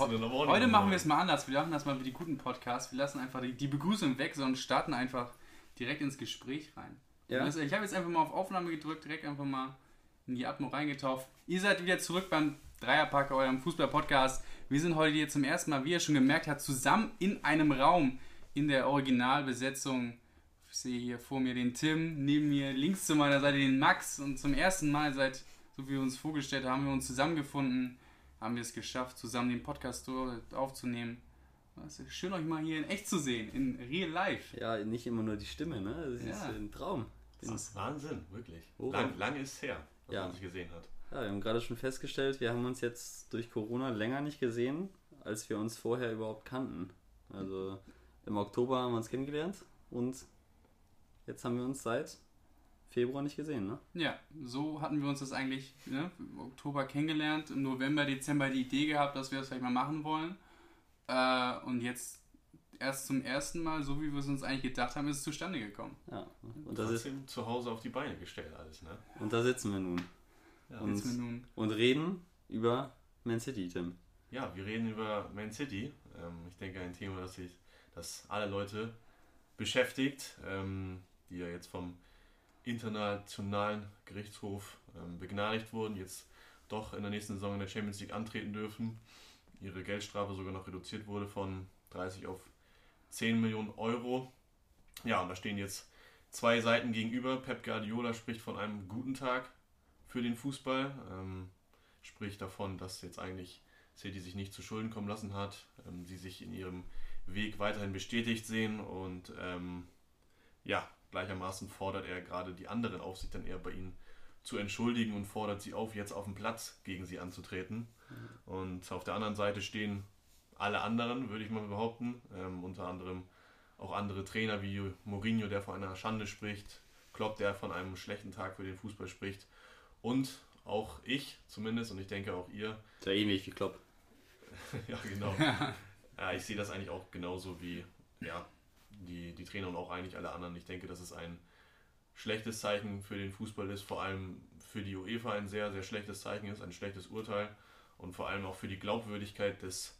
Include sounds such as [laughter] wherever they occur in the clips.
heute machen wir es mal anders. Wir machen das mal wie die guten Podcasts. Wir lassen einfach die, die Begrüßung weg, sondern starten einfach direkt ins Gespräch rein. Ja. Das, ich habe jetzt einfach mal auf Aufnahme gedrückt, direkt einfach mal in die Atmo reingetauft. Ihr seid wieder zurück beim Dreierpack, eurem Fußball-Podcast. Wir sind heute hier zum ersten Mal, wie ihr schon gemerkt habt, zusammen in einem Raum in der Originalbesetzung. Ich sehe hier vor mir den Tim, neben mir links zu meiner Seite den Max und zum ersten Mal seit, so wie wir uns vorgestellt haben, haben wir uns zusammengefunden, haben wir es geschafft, zusammen den Podcast aufzunehmen. Es ist schön, euch mal hier in echt zu sehen, in real life. Ja, nicht immer nur die Stimme, ne? Das ja. ist ein Traum. Das ist Wahnsinn, wirklich. Lang, lange ist her, dass ja. man sich gesehen hat. Ja, wir haben gerade schon festgestellt, wir haben uns jetzt durch Corona länger nicht gesehen, als wir uns vorher überhaupt kannten. Also im Oktober haben wir uns kennengelernt und jetzt haben wir uns seit Februar nicht gesehen, ne? Ja, so hatten wir uns das eigentlich ne, im Oktober kennengelernt, im November, Dezember die Idee gehabt, dass wir das vielleicht mal machen wollen. Äh, und jetzt erst zum ersten Mal, so wie wir es uns eigentlich gedacht haben, ist es zustande gekommen. Ja. Und das ist zu Hause auf die Beine gestellt alles, ne? Und da sitzen wir nun. Ja. Und, wir nun. und reden über Man City, Tim. Ja, wir reden über Man City. Ähm, ich denke, ein Thema, das sich, das alle Leute beschäftigt, ähm, die ja jetzt vom internationalen Gerichtshof ähm, begnadigt wurden, jetzt doch in der nächsten Saison in der Champions League antreten dürfen. Ihre Geldstrafe sogar noch reduziert wurde von 30 auf 10 Millionen Euro. Ja, und da stehen jetzt zwei Seiten gegenüber. Pep Guardiola spricht von einem guten Tag für den Fußball, ähm, spricht davon, dass jetzt eigentlich City sich nicht zu Schulden kommen lassen hat, ähm, sie sich in ihrem Weg weiterhin bestätigt sehen und ähm, ja, gleichermaßen fordert er gerade die anderen auf, sich dann eher bei ihnen zu entschuldigen und fordert sie auf, jetzt auf dem Platz gegen sie anzutreten. Mhm. Und auf der anderen Seite stehen alle anderen, würde ich mal behaupten, ähm, unter anderem auch andere Trainer wie Mourinho, der von einer Schande spricht, Klopp, der von einem schlechten Tag für den Fußball spricht und auch ich zumindest und ich denke auch ihr. Sehr ähnlich wie Klopp. [laughs] ja, genau. [laughs] ja, ich sehe das eigentlich auch genauso wie ja, die, die Trainer und auch eigentlich alle anderen. Ich denke, dass es ein schlechtes Zeichen für den Fußball ist, vor allem für die UEFA ein sehr, sehr schlechtes Zeichen ist, ein schlechtes Urteil und vor allem auch für die Glaubwürdigkeit des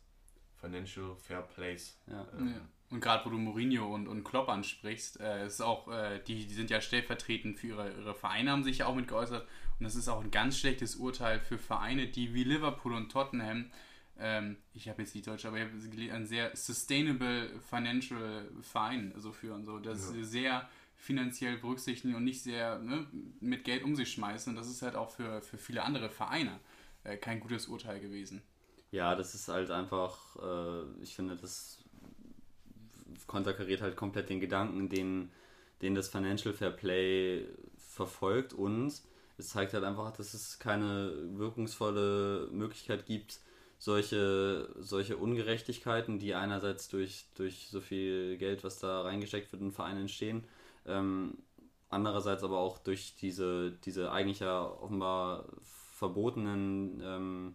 Financial Fair Plays. Ja. Ähm, ja. Und gerade wo du Mourinho und, und Klopp ansprichst, äh, ist auch, äh, die, die sind ja stellvertretend für ihre, ihre Vereine, haben sich ja auch mit geäußert. Und das ist auch ein ganz schlechtes Urteil für Vereine, die wie Liverpool und Tottenham, ähm, ich habe jetzt nicht Deutsch, aber ich habe ein sehr sustainable financial Verein so führen. So, das ja. sehr finanziell berücksichtigen und nicht sehr ne, mit Geld um sich schmeißen. Und das ist halt auch für, für viele andere Vereine äh, kein gutes Urteil gewesen. Ja, das ist halt einfach, äh, ich finde, das konterkariert halt komplett den Gedanken, den, den das Financial Fair Play verfolgt und es zeigt halt einfach, dass es keine wirkungsvolle Möglichkeit gibt, solche, solche Ungerechtigkeiten, die einerseits durch, durch so viel Geld, was da reingesteckt wird, in Vereinen entstehen, ähm, andererseits aber auch durch diese, diese eigentlich ja offenbar verbotenen ähm,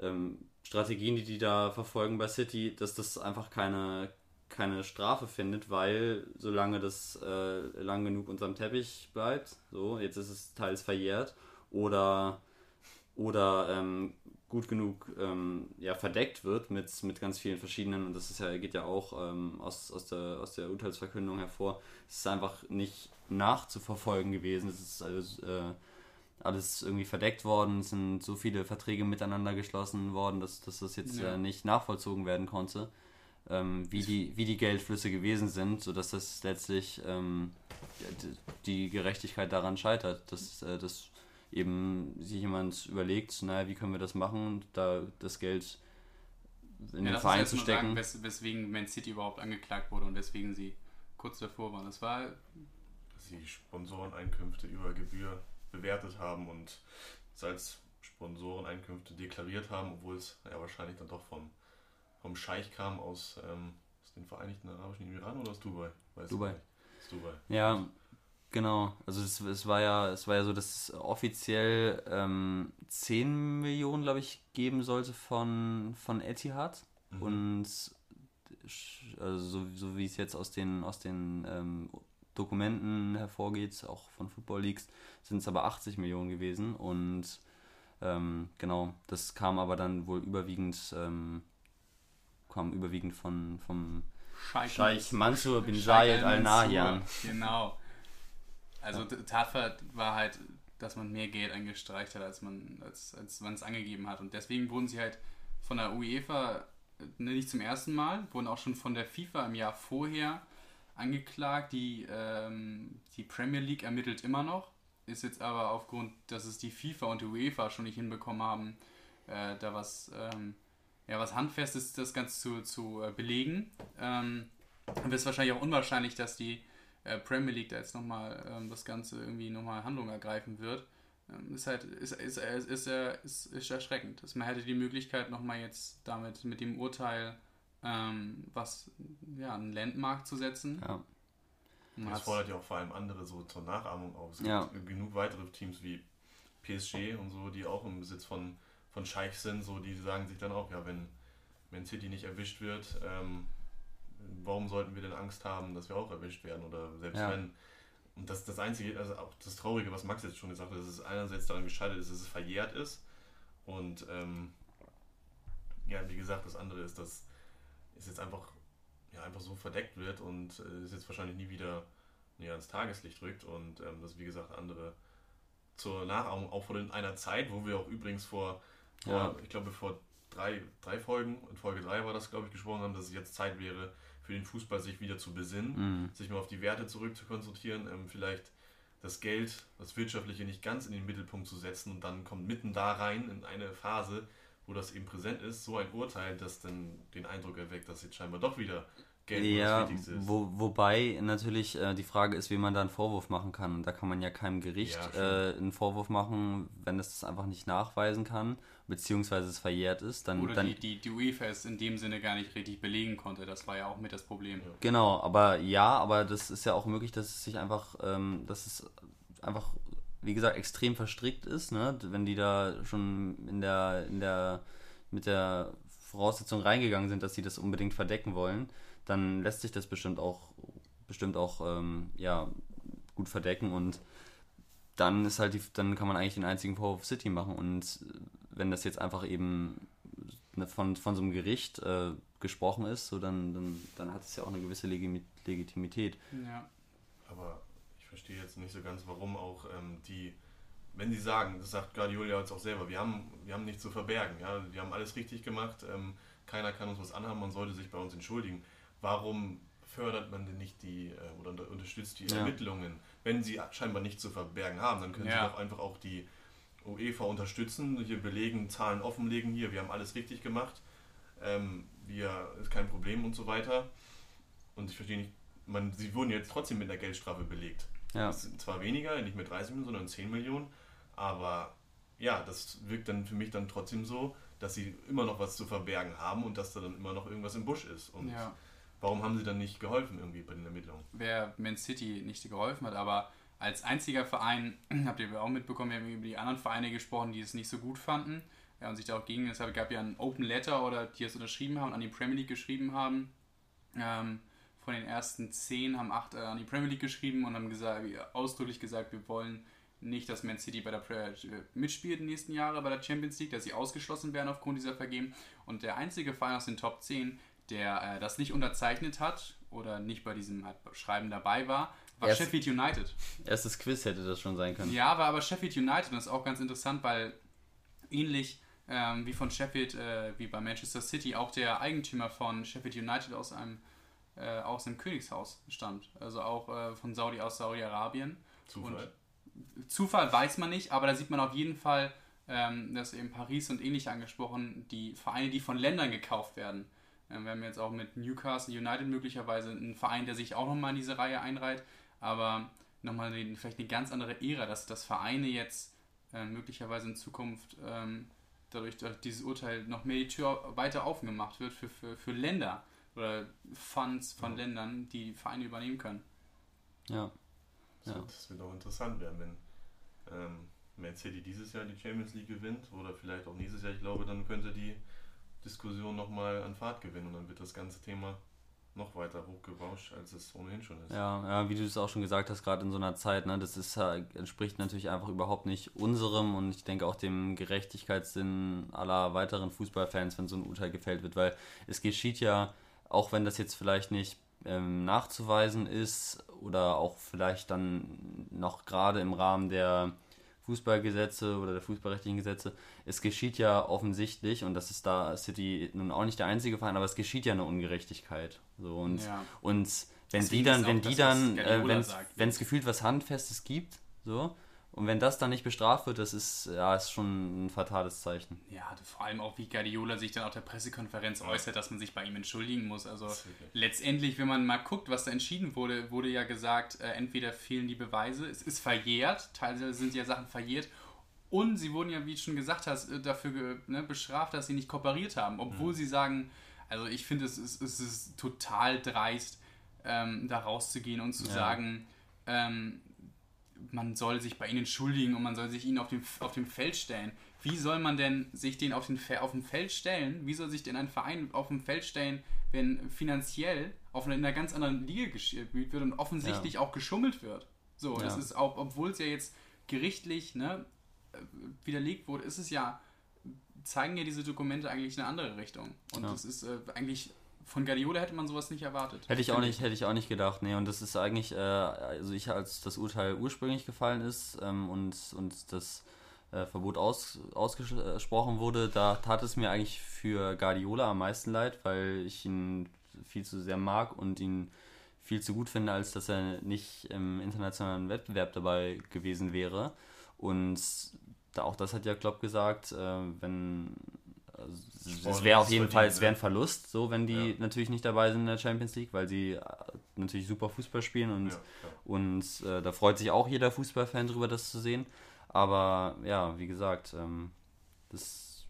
ähm, Strategien, die die da verfolgen bei City, dass das einfach keine, keine Strafe findet, weil solange das äh, lang genug unterm Teppich bleibt, so, jetzt ist es teils verjährt, oder, oder ähm, gut genug ähm, ja, verdeckt wird mit, mit ganz vielen verschiedenen, und das ist ja, geht ja auch ähm, aus, aus, der, aus der Urteilsverkündung hervor, es ist einfach nicht nachzuverfolgen gewesen. Es ist also, äh, alles irgendwie verdeckt worden, es sind so viele Verträge miteinander geschlossen worden, dass, dass das jetzt ja. äh, nicht nachvollzogen werden konnte, ähm, wie, die, wie die Geldflüsse gewesen sind, sodass das letztlich ähm, die Gerechtigkeit daran scheitert, dass, äh, dass eben sich jemand überlegt, naja, wie können wir das machen, da das Geld in ja, den Verein zu stecken. Sagen, wes weswegen Man City überhaupt angeklagt wurde und weswegen sie kurz davor waren. Das war. Dass sie Sponsoreneinkünfte über Gebühr bewertet haben und es als Sponsoreneinkünfte deklariert haben, obwohl es ja wahrscheinlich dann doch vom, vom Scheich kam aus, ähm, aus den Vereinigten Arabischen Emiraten oder aus Dubai? Weiß Dubai. Aus Dubai. Ja, genau. Also es, es war ja, es war ja so, dass es offiziell ähm, 10 Millionen, glaube ich, geben sollte von, von Etihad. Mhm. Und also so, so wie es jetzt aus den, aus den ähm, Dokumenten hervorgeht, auch von Football Leagues, sind es aber 80 Millionen gewesen und Ähm, genau, das kam aber dann wohl überwiegend, ähm, kam überwiegend von, vom Scheich, Scheich Mansur bin Zayed Al Nahyan. Genau. Also ja. Tatsache war halt, dass man mehr Geld eingestreicht hat, als man als, als man es angegeben hat. Und deswegen wurden sie halt von der UEFA ne, nicht zum ersten Mal, wurden auch schon von der FIFA im Jahr vorher angeklagt. Die, ähm, die Premier League ermittelt immer noch, ist jetzt aber aufgrund, dass es die FIFA und die UEFA schon nicht hinbekommen haben, äh, da was, ähm, ja, was Handfestes das Ganze zu, zu äh, belegen. Ähm, wird es wahrscheinlich auch unwahrscheinlich, dass die Premier League da jetzt nochmal ähm, das Ganze irgendwie nochmal Handlung ergreifen wird. Ähm, ist halt, ist, ist, ist, ist, ist, ist erschreckend. Dass man hätte die Möglichkeit nochmal jetzt damit mit dem Urteil ähm, was, ja, einen Landmark zu setzen. Ja. Das fordert ja auch vor allem andere so zur Nachahmung auf. Es ja. gibt genug weitere Teams wie PSG und so, die auch im Besitz von, von Scheichs sind, so die sagen sich dann auch, ja, wenn Man City nicht erwischt wird, ähm, warum sollten wir denn Angst haben, dass wir auch erwischt werden? Oder selbst ja. wenn. Und das das Einzige, also auch das Traurige, was Max jetzt schon gesagt hat, dass es einerseits daran gescheitert ist, dass es verjährt ist. Und ähm, ja, wie gesagt, das andere ist, dass es jetzt einfach, ja, einfach so verdeckt wird und äh, es jetzt wahrscheinlich nie wieder näher ans Tageslicht rückt. Und ähm, dass, wie gesagt, andere zur Nachahmung, auch von einer Zeit, wo wir auch übrigens vor, vor ja. ich glaube, vor drei, drei Folgen, in Folge 3 war das, glaube ich, gesprochen haben, dass es jetzt Zeit wäre, für den Fußball sich wieder zu besinnen, mhm. sich mal auf die Werte zurück zu konzentrieren, ähm, vielleicht das Geld, das Wirtschaftliche nicht ganz in den Mittelpunkt zu setzen und dann kommt mitten da rein in eine Phase, wo das eben präsent ist, so ein Urteil, das dann den Eindruck erweckt, dass jetzt scheinbar doch wieder Geld ja, das Wichtigste ist. Wo, wobei natürlich äh, die Frage ist, wie man da einen Vorwurf machen kann. Und da kann man ja keinem Gericht ja, äh, einen Vorwurf machen, wenn es das einfach nicht nachweisen kann beziehungsweise es verjährt ist, dann. Oder dann, die, die, die UEFA es in dem Sinne gar nicht richtig belegen konnte. Das war ja auch mit das Problem. Genau, aber ja, aber das ist ja auch möglich, dass es sich einfach, ähm, dass es einfach, wie gesagt, extrem verstrickt ist, ne? Wenn die da schon in der, in der, mit der Voraussetzung reingegangen sind, dass sie das unbedingt verdecken wollen, dann lässt sich das bestimmt auch, bestimmt auch, ähm, ja, gut verdecken und dann ist halt die, dann kann man eigentlich den einzigen Vorwurf City machen und wenn das jetzt einfach eben ne, von, von so einem Gericht äh, gesprochen ist, so dann, dann, dann hat es ja auch eine gewisse Legitimität. Ja. Aber ich verstehe jetzt nicht so ganz, warum auch ähm, die, wenn sie sagen, das sagt Guardiola jetzt auch selber, wir haben, wir haben nichts zu verbergen, ja, wir haben alles richtig gemacht, ähm, keiner kann uns was anhaben, man sollte sich bei uns entschuldigen. Warum fördert man denn nicht die äh, oder unterstützt die ja. Ermittlungen? Wenn sie scheinbar nichts zu verbergen haben, dann können ja. sie doch einfach auch die UEFA unterstützen, hier belegen, Zahlen offenlegen, hier, wir haben alles richtig gemacht, ähm, wir, ist kein Problem und so weiter. Und ich verstehe nicht, man, sie wurden jetzt trotzdem mit einer Geldstrafe belegt. Ja. zwar weniger, nicht mit 30 Millionen, sondern 10 Millionen, aber ja, das wirkt dann für mich dann trotzdem so, dass sie immer noch was zu verbergen haben und dass da dann immer noch irgendwas im Busch ist. Und ja. warum haben sie dann nicht geholfen irgendwie bei den Ermittlungen? Wer Man City nicht geholfen hat, aber als einziger Verein, [clears throat] habt ihr auch mitbekommen, wir haben über die anderen Vereine gesprochen, die es nicht so gut fanden ja, und sich da auch gegen, es gab ja ein Open Letter oder die es unterschrieben haben, an die Premier League geschrieben haben. Ähm, von den ersten zehn haben acht äh, an die Premier League geschrieben und haben gesagt, ausdrücklich gesagt, wir wollen nicht, dass Man City bei der Pre äh, mitspielt in den nächsten Jahren bei der Champions League, dass sie ausgeschlossen werden aufgrund dieser Vergehen. Und der einzige Verein aus den Top 10, der äh, das nicht unterzeichnet hat oder nicht bei diesem Schreiben dabei war, war Erst, Sheffield United. Erstes Quiz hätte das schon sein können. Ja, war aber Sheffield United und das ist auch ganz interessant, weil ähnlich ähm, wie von Sheffield, äh, wie bei Manchester City, auch der Eigentümer von Sheffield United aus einem äh, aus dem Königshaus stammt. Also auch äh, von Saudi aus Saudi-Arabien. Zufall. Und Zufall weiß man nicht, aber da sieht man auf jeden Fall, ähm, dass eben Paris und ähnlich angesprochen, die Vereine, die von Ländern gekauft werden. Ähm, wir haben jetzt auch mit Newcastle United möglicherweise einen Verein, der sich auch nochmal in diese Reihe einreiht aber nochmal vielleicht eine ganz andere Ära, dass, dass Vereine jetzt äh, möglicherweise in Zukunft ähm, dadurch, dass dieses Urteil noch mehr die Tür weiter aufgemacht wird für, für, für Länder oder Funds von ja. Ländern, die Vereine übernehmen können. Ja. Das, ja. Wird, das wird auch interessant werden, wenn ähm, Man City dieses Jahr die Champions League gewinnt oder vielleicht auch nächstes Jahr. Ich glaube, dann könnte die Diskussion nochmal an Fahrt gewinnen und dann wird das ganze Thema noch weiter hochgebauscht, als es ohnehin schon ist. Ja, ja wie du es auch schon gesagt hast, gerade in so einer Zeit, ne, das ist, entspricht natürlich einfach überhaupt nicht unserem und ich denke auch dem Gerechtigkeitssinn aller weiteren Fußballfans, wenn so ein Urteil gefällt wird, weil es geschieht ja, auch wenn das jetzt vielleicht nicht ähm, nachzuweisen ist oder auch vielleicht dann noch gerade im Rahmen der Fußballgesetze oder der fußballrechtlichen Gesetze, es geschieht ja offensichtlich, und das ist da City nun auch nicht der einzige Verein, aber es geschieht ja eine Ungerechtigkeit. So, und, ja. und wenn Deswegen die dann, wenn die dann, äh, wenn es gefühlt was Handfestes gibt, so, und wenn das dann nicht bestraft wird, das ist, ja, ist schon ein fatales Zeichen. Ja, vor allem auch, wie Guardiola sich dann auf der Pressekonferenz äußert, dass man sich bei ihm entschuldigen muss. Also letztendlich, wenn man mal guckt, was da entschieden wurde, wurde ja gesagt, äh, entweder fehlen die Beweise, es ist verjährt, teilweise sind ja Sachen verjährt, und sie wurden ja, wie du schon gesagt hast, äh, dafür ne, bestraft, dass sie nicht kooperiert haben, obwohl mhm. sie sagen, also ich finde, es ist, es ist total dreist, ähm, da rauszugehen und zu ja. sagen, ähm, man soll sich bei ihnen entschuldigen und man soll sich ihnen auf dem, auf dem Feld stellen. Wie soll man denn sich den auf, den, auf dem Feld stellen? Wie soll sich denn ein Verein auf dem Feld stellen, wenn finanziell auf einer, in einer ganz anderen Liga gespielt wird und offensichtlich ja. auch geschummelt wird? So, ja. das ist auch, obwohl es ja jetzt gerichtlich ne, äh, widerlegt wurde, ist es ja, zeigen ja diese Dokumente eigentlich eine andere Richtung. Und ja. das ist äh, eigentlich von Guardiola hätte man sowas nicht erwartet. Hätte ich auch nicht, hätte ich auch nicht gedacht. Nee, und das ist eigentlich, äh, also ich, als das Urteil ursprünglich gefallen ist ähm, und, und das äh, Verbot aus, ausgesprochen wurde, da tat es mir eigentlich für Guardiola am meisten leid, weil ich ihn viel zu sehr mag und ihn viel zu gut finde, als dass er nicht im internationalen Wettbewerb dabei gewesen wäre. Und da, auch das hat ja Klopp gesagt, äh, wenn also, es wäre auf jeden Fall, es wäre ein Verlust, so wenn die ja. natürlich nicht dabei sind in der Champions League, weil sie äh, natürlich super Fußball spielen und, ja, und äh, da freut sich auch jeder Fußballfan drüber, das zu sehen. Aber ja, wie gesagt, ähm, das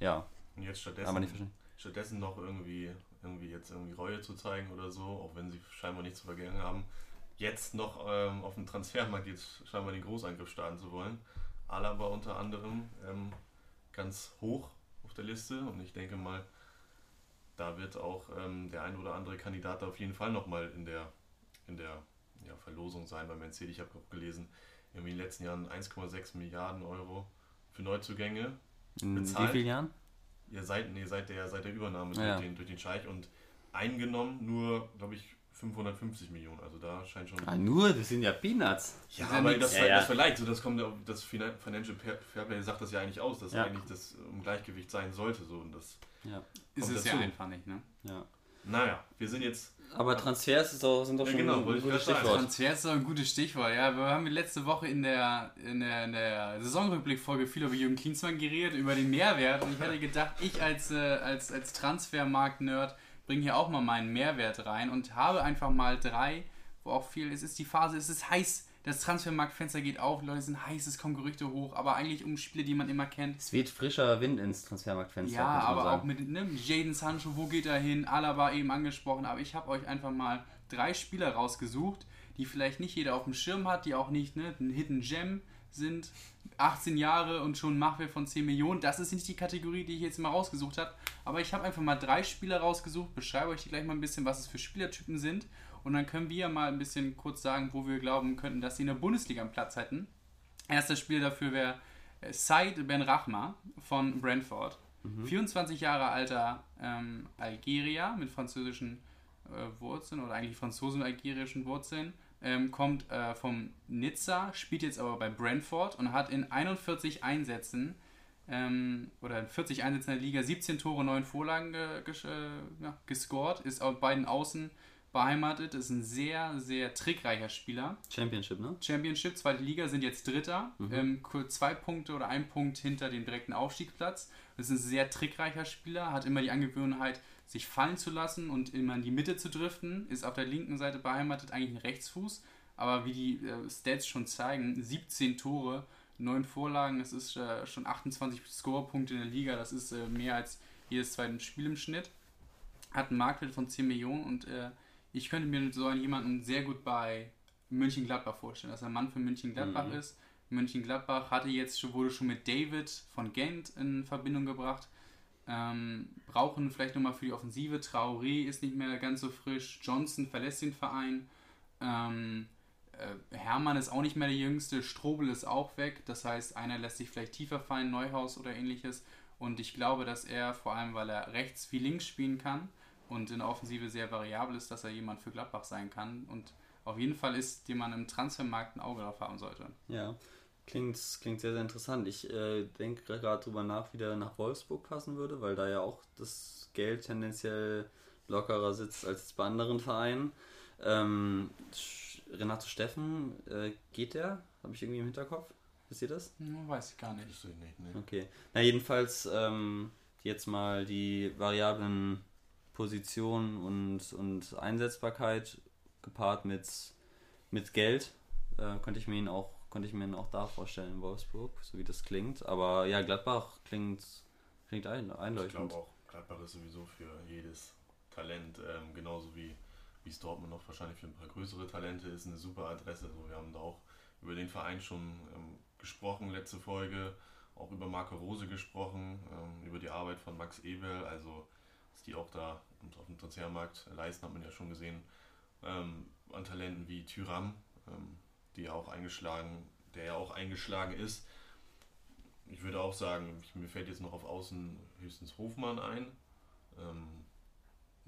ja. Und jetzt stattdessen, nicht stattdessen noch irgendwie, irgendwie jetzt irgendwie Reue zu zeigen oder so, auch wenn sie scheinbar nichts zu vergessen haben, jetzt noch ähm, auf dem Transfermarkt jetzt scheinbar den Großangriff starten zu wollen. Alaba unter anderem ähm, ganz hoch der Liste und ich denke mal, da wird auch ähm, der ein oder andere Kandidat auf jeden Fall nochmal in der, in der ja, Verlosung sein bei Man City. Ich habe auch gelesen, irgendwie in den letzten Jahren 1,6 Milliarden Euro für Neuzugänge. In bezahlt. wie vielen Jahren? Ja, seit, nee, seit, der, seit der Übernahme ja. durch, den, durch den Scheich und eingenommen nur, glaube ich, 550 Millionen. Also da scheint schon. Ah, nur? Das sind ja Peanuts. Ja, das aber das, ja, ja. das verleiht. So, das kommt das Financial Fairplay sagt das ja eigentlich aus, dass ja. eigentlich das im Gleichgewicht sein sollte. So, und das ja. ist es ja einfach nicht, ne? Ja. Naja, wir sind jetzt. Aber Transfers ist doch, sind doch schon genau, ein gutes Stichwort. Transfers ist doch ein gutes Stichwort. Ja, wir haben letzte Woche in der, in der, in der Saisonrückblickfolge viel über Jürgen Klinsmann geredet, über den Mehrwert. Und ich hätte gedacht, ich als, äh, als, als Transfermarkt-Nerd bringe hier auch mal meinen Mehrwert rein und habe einfach mal drei, wo auch viel, es ist die Phase, es ist heiß, das Transfermarktfenster geht auf, Leute sind heiß, es kommen Gerüchte hoch, aber eigentlich um Spiele, die man immer kennt. Es weht frischer Wind ins Transfermarktfenster. Ja, aber auch mit ne, Jaden Sancho, wo geht er hin? Alaba eben angesprochen, aber ich habe euch einfach mal drei Spieler rausgesucht, die vielleicht nicht jeder auf dem Schirm hat, die auch nicht ne, ein Hidden Gem sind 18 Jahre und schon Machwert von 10 Millionen. Das ist nicht die Kategorie, die ich jetzt mal rausgesucht habe. Aber ich habe einfach mal drei Spieler rausgesucht, beschreibe euch gleich mal ein bisschen, was es für Spielertypen sind. Und dann können wir mal ein bisschen kurz sagen, wo wir glauben könnten, dass sie in der Bundesliga einen Platz hätten. Erster Spieler dafür wäre äh, Said Ben Rachma von Brentford. Mhm. 24 Jahre alter ähm, Algerier mit französischen äh, Wurzeln oder eigentlich franzosen-algerischen Wurzeln ähm, kommt äh, vom Nizza, spielt jetzt aber bei Brentford und hat in 41 Einsätzen ähm, oder in 40 Einsätzen in der Liga 17 Tore, 9 Vorlagen ge ges äh, gescored, ist auf beiden Außen beheimatet, ist ein sehr, sehr trickreicher Spieler. Championship, ne? Championship, zweite Liga, sind jetzt Dritter, mhm. ähm, zwei Punkte oder ein Punkt hinter dem direkten Aufstiegsplatz. Das ist ein sehr trickreicher Spieler, hat immer die Angewohnheit, sich fallen zu lassen und immer in die Mitte zu driften, ist auf der linken Seite beheimatet, eigentlich ein Rechtsfuß, aber wie die äh, Stats schon zeigen, 17 Tore, 9 Vorlagen, das ist äh, schon 28 Scorepunkte in der Liga, das ist äh, mehr als jedes zweite Spiel im Schnitt. Hat einen Marktwert von 10 Millionen und äh, ich könnte mir so jemanden sehr gut bei München-Gladbach vorstellen, dass er ein Mann für München-Gladbach mhm. ist. München-Gladbach hatte jetzt wurde schon mit David von Gent in Verbindung gebracht Ähm, brauchen vielleicht nochmal für die Offensive. Traoré ist nicht mehr ganz so frisch. Johnson verlässt den Verein. Ähm, äh, Hermann ist auch nicht mehr der Jüngste. Strobel ist auch weg. Das heißt, einer lässt sich vielleicht tiefer fallen, Neuhaus oder ähnliches. Und ich glaube, dass er, vor allem weil er rechts wie links spielen kann und in der Offensive sehr variabel ist, dass er jemand für Gladbach sein kann. Und auf jeden Fall ist, den man im Transfermarkt ein Auge drauf haben sollte. Ja, klingt, klingt sehr, sehr interessant. Ich äh, denke gerade drüber nach, wie der nach Wolfsburg passen würde, weil da ja auch das Geld tendenziell lockerer sitzt als bei anderen Vereinen. Ähm, Renato Steffen, äh, geht der? Habe ich irgendwie im Hinterkopf? Wisst ihr das? Hm, weiß ich gar nicht. Ich nicht nee. Okay. Na, jedenfalls ähm, jetzt mal die variablen Positionen und, und Einsetzbarkeit gepaart mit, mit Geld, äh, könnte ich mir ihn auch könnte ich mir auch da vorstellen in Wolfsburg, so wie das klingt. Aber ja, Gladbach klingt, klingt ein, einleuchtend. Ich glaube auch, Gladbach ist sowieso für jedes Talent, ähm, genauso wie, wie es Dortmund noch wahrscheinlich für ein paar größere Talente ist, eine super Adresse. Also wir haben da auch über den Verein schon ähm, gesprochen, letzte Folge, auch über Marco Rose gesprochen, ähm, über die Arbeit von Max Ebel, also was die auch da auf dem Transfermarkt leisten, hat man ja schon gesehen ähm, an Talenten wie Tyram, ähm, die auch eingeschlagen, der ja auch eingeschlagen ist. Ich würde auch sagen, ich, mir fällt jetzt noch auf Außen höchstens Hofmann ein. Ähm,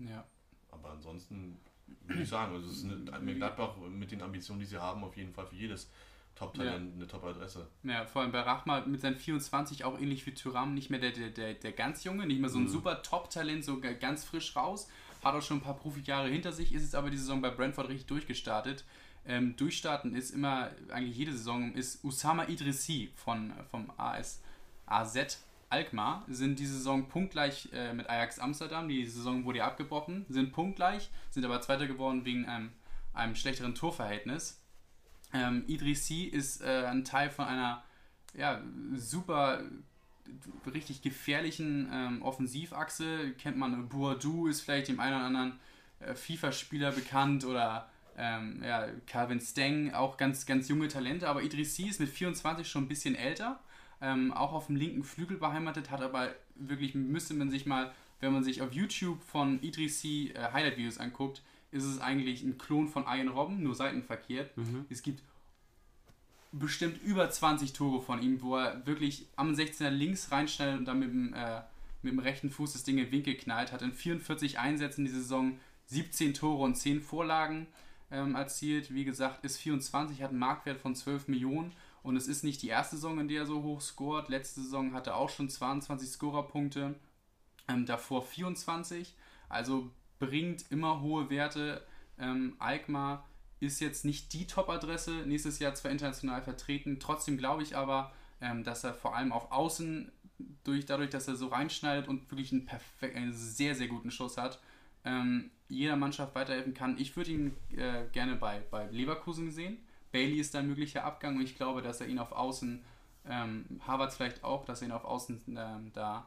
ja. Aber ansonsten würde ich sagen, also es ist eine, Gladbach mit den Ambitionen, die sie haben, auf jeden Fall für jedes Top-Talent, ja. eine Top-Adresse. Ja, vor allem bei Rachma mit seinen 24 auch ähnlich wie Tyram, nicht mehr der, der, der, der ganz Junge, nicht mehr so ein mhm. super Top-Talent, so ganz frisch raus, hat auch schon ein paar Profijahre hinter sich, ist jetzt aber die Saison bei Brentford richtig durchgestartet. Ähm, durchstarten ist immer, eigentlich jede Saison, ist Usama Idrissi von, vom AS, AZ Alkmaar, sind diese Saison punktgleich äh, mit Ajax Amsterdam. Die Saison wurde ja abgebrochen, sind punktgleich, sind aber Zweiter geworden wegen einem, einem schlechteren Torverhältnis. Ähm, Idrissi ist äh, ein Teil von einer ja, super richtig gefährlichen ähm, Offensivachse. Kennt man Boadu, ist vielleicht dem einen oder anderen äh, FIFA-Spieler bekannt oder ähm, ja, Calvin Steng, auch ganz, ganz junge Talente. Aber Idrissi ist mit 24 schon ein bisschen älter, ähm, auch auf dem linken Flügel beheimatet, hat aber wirklich, müsste man sich mal, wenn man sich auf YouTube von Idrissi äh, Highlight-Videos anguckt, ist es eigentlich ein Klon von Ian Robben, nur seitenverkehrt. Mhm. Es gibt bestimmt über 20 Tore von ihm, wo er wirklich am 16er links reinschneidet und dann mit dem, äh, mit dem rechten Fuß das Ding in Winkel knallt. Hat in 44 Einsätzen die Saison 17 Tore und 10 Vorlagen ähm, erzielt. Wie gesagt, ist 24, hat einen Marktwert von 12 Millionen und es ist nicht die erste Saison, in der er so hoch scoret. Letzte Saison hatte er auch schon 22 Scorerpunkte, ähm, davor 24. Also bringt immer hohe Werte. Ähm, Alkmaar ist jetzt nicht die Top-Adresse, nächstes Jahr zwar international vertreten, trotzdem glaube ich aber, ähm, dass er vor allem auf Außen, durch, dadurch, dass er so reinschneidet und wirklich einen, einen sehr, sehr guten Schuss hat, ähm, jeder Mannschaft weiterhelfen kann. Ich würde ihn äh, gerne bei, bei Leverkusen sehen. Bailey ist ein möglicher Abgang und ich glaube, dass er ihn auf Außen, ähm, Harvard vielleicht auch, dass er ihn auf Außen ähm, da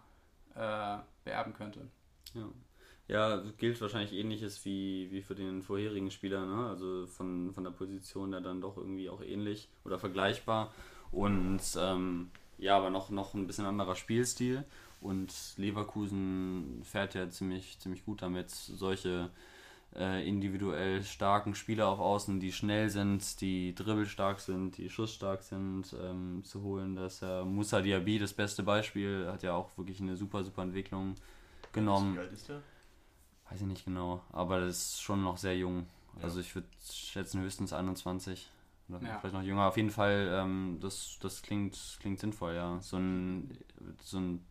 äh, beerben könnte. Ja. Ja, gilt wahrscheinlich ähnliches wie, wie für den vorherigen Spieler, ne? Also von, von der Position her dann doch irgendwie auch ähnlich oder vergleichbar. Und ähm, ja, aber noch, noch ein bisschen anderer Spielstil. Und Leverkusen fährt ja ziemlich, ziemlich gut damit, solche äh, individuell starken Spieler auf Außen, die schnell sind, die dribbelstark sind, die schussstark sind, ähm, zu holen. Das äh, Musa Diaby, das beste Beispiel, hat ja auch wirklich eine super, super Entwicklung genommen. Wie alt ist der? Weiß ich nicht genau, aber das ist schon noch sehr jung. Ja. Also ich würde schätzen höchstens 21 oder ja. vielleicht noch jünger. Auf jeden Fall, ähm, das, das klingt, klingt sinnvoll, ja. So ein, so ein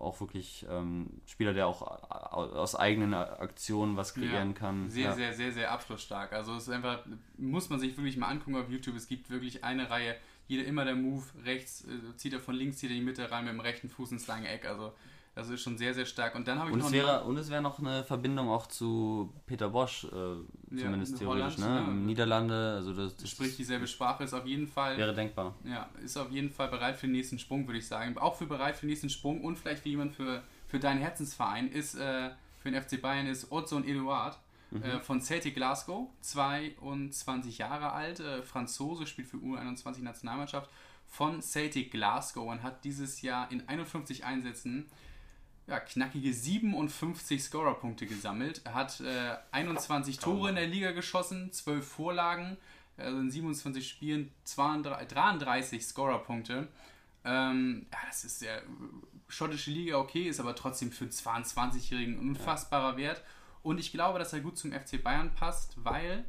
auch wirklich ähm, Spieler, der auch aus eigenen Aktionen was kreieren ja, kann. Sehr, ja. sehr, sehr, sehr abschlussstark. Also es ist einfach, muss man sich wirklich mal angucken auf YouTube. Es gibt wirklich eine Reihe, jeder immer der Move, rechts äh, zieht er von links, zieht er in die Mitte rein mit dem rechten Fuß ins lange Eck. Also das ist schon sehr, sehr stark. Und dann habe ich und noch. Es wäre, und es wäre noch eine Verbindung auch zu Peter Bosch, äh, zumindest ja, theoretisch, Holland, ne? Ja. Niederlande, also das, das Spricht dieselbe Sprache, ist auf jeden Fall. Wäre denkbar. Ja, ist auf jeden Fall bereit für den nächsten Sprung, würde ich sagen. Auch für bereit für den nächsten Sprung und vielleicht für jemand für, für deinen Herzensverein ist, äh, für den FC Bayern ist Ozon Eduard. Mhm. Äh, von Celtic Glasgow, 22 Jahre alt, äh, Franzose, spielt für U21 Nationalmannschaft von Celtic Glasgow und hat dieses Jahr in 51 Einsätzen ja, knackige 57 Scorerpunkte gesammelt. Er hat äh, 21 Tore in der Liga geschossen, 12 Vorlagen, also in 27 Spielen 32, 33 Scorerpunkte. Ähm, ja, das ist der schottische Liga okay, ist aber trotzdem für einen 22-Jährigen ein unfassbarer Wert. Und ich glaube, dass er gut zum FC Bayern passt, weil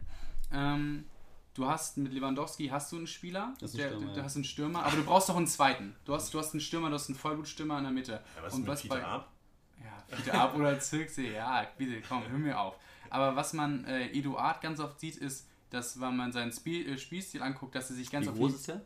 ähm, du hast mit Lewandowski hast du einen Spieler, Das ist ein der, Stürmer, du ja. hast einen Stürmer, aber du brauchst doch einen zweiten. Du hast, du hast einen Stürmer, du hast einen Vollblutstürmer in der Mitte. Ja, was Und ist mit was Peter bei- ab? Ja, Peter Ab oder Zirkse, ja, bitte, komm, hör mir auf. Aber was man äh, Eduard ganz oft sieht, ist, dass, wenn man seinen Spiel, äh, Spielstil anguckt, dass er sich ganz Wie oft groß in- ist der?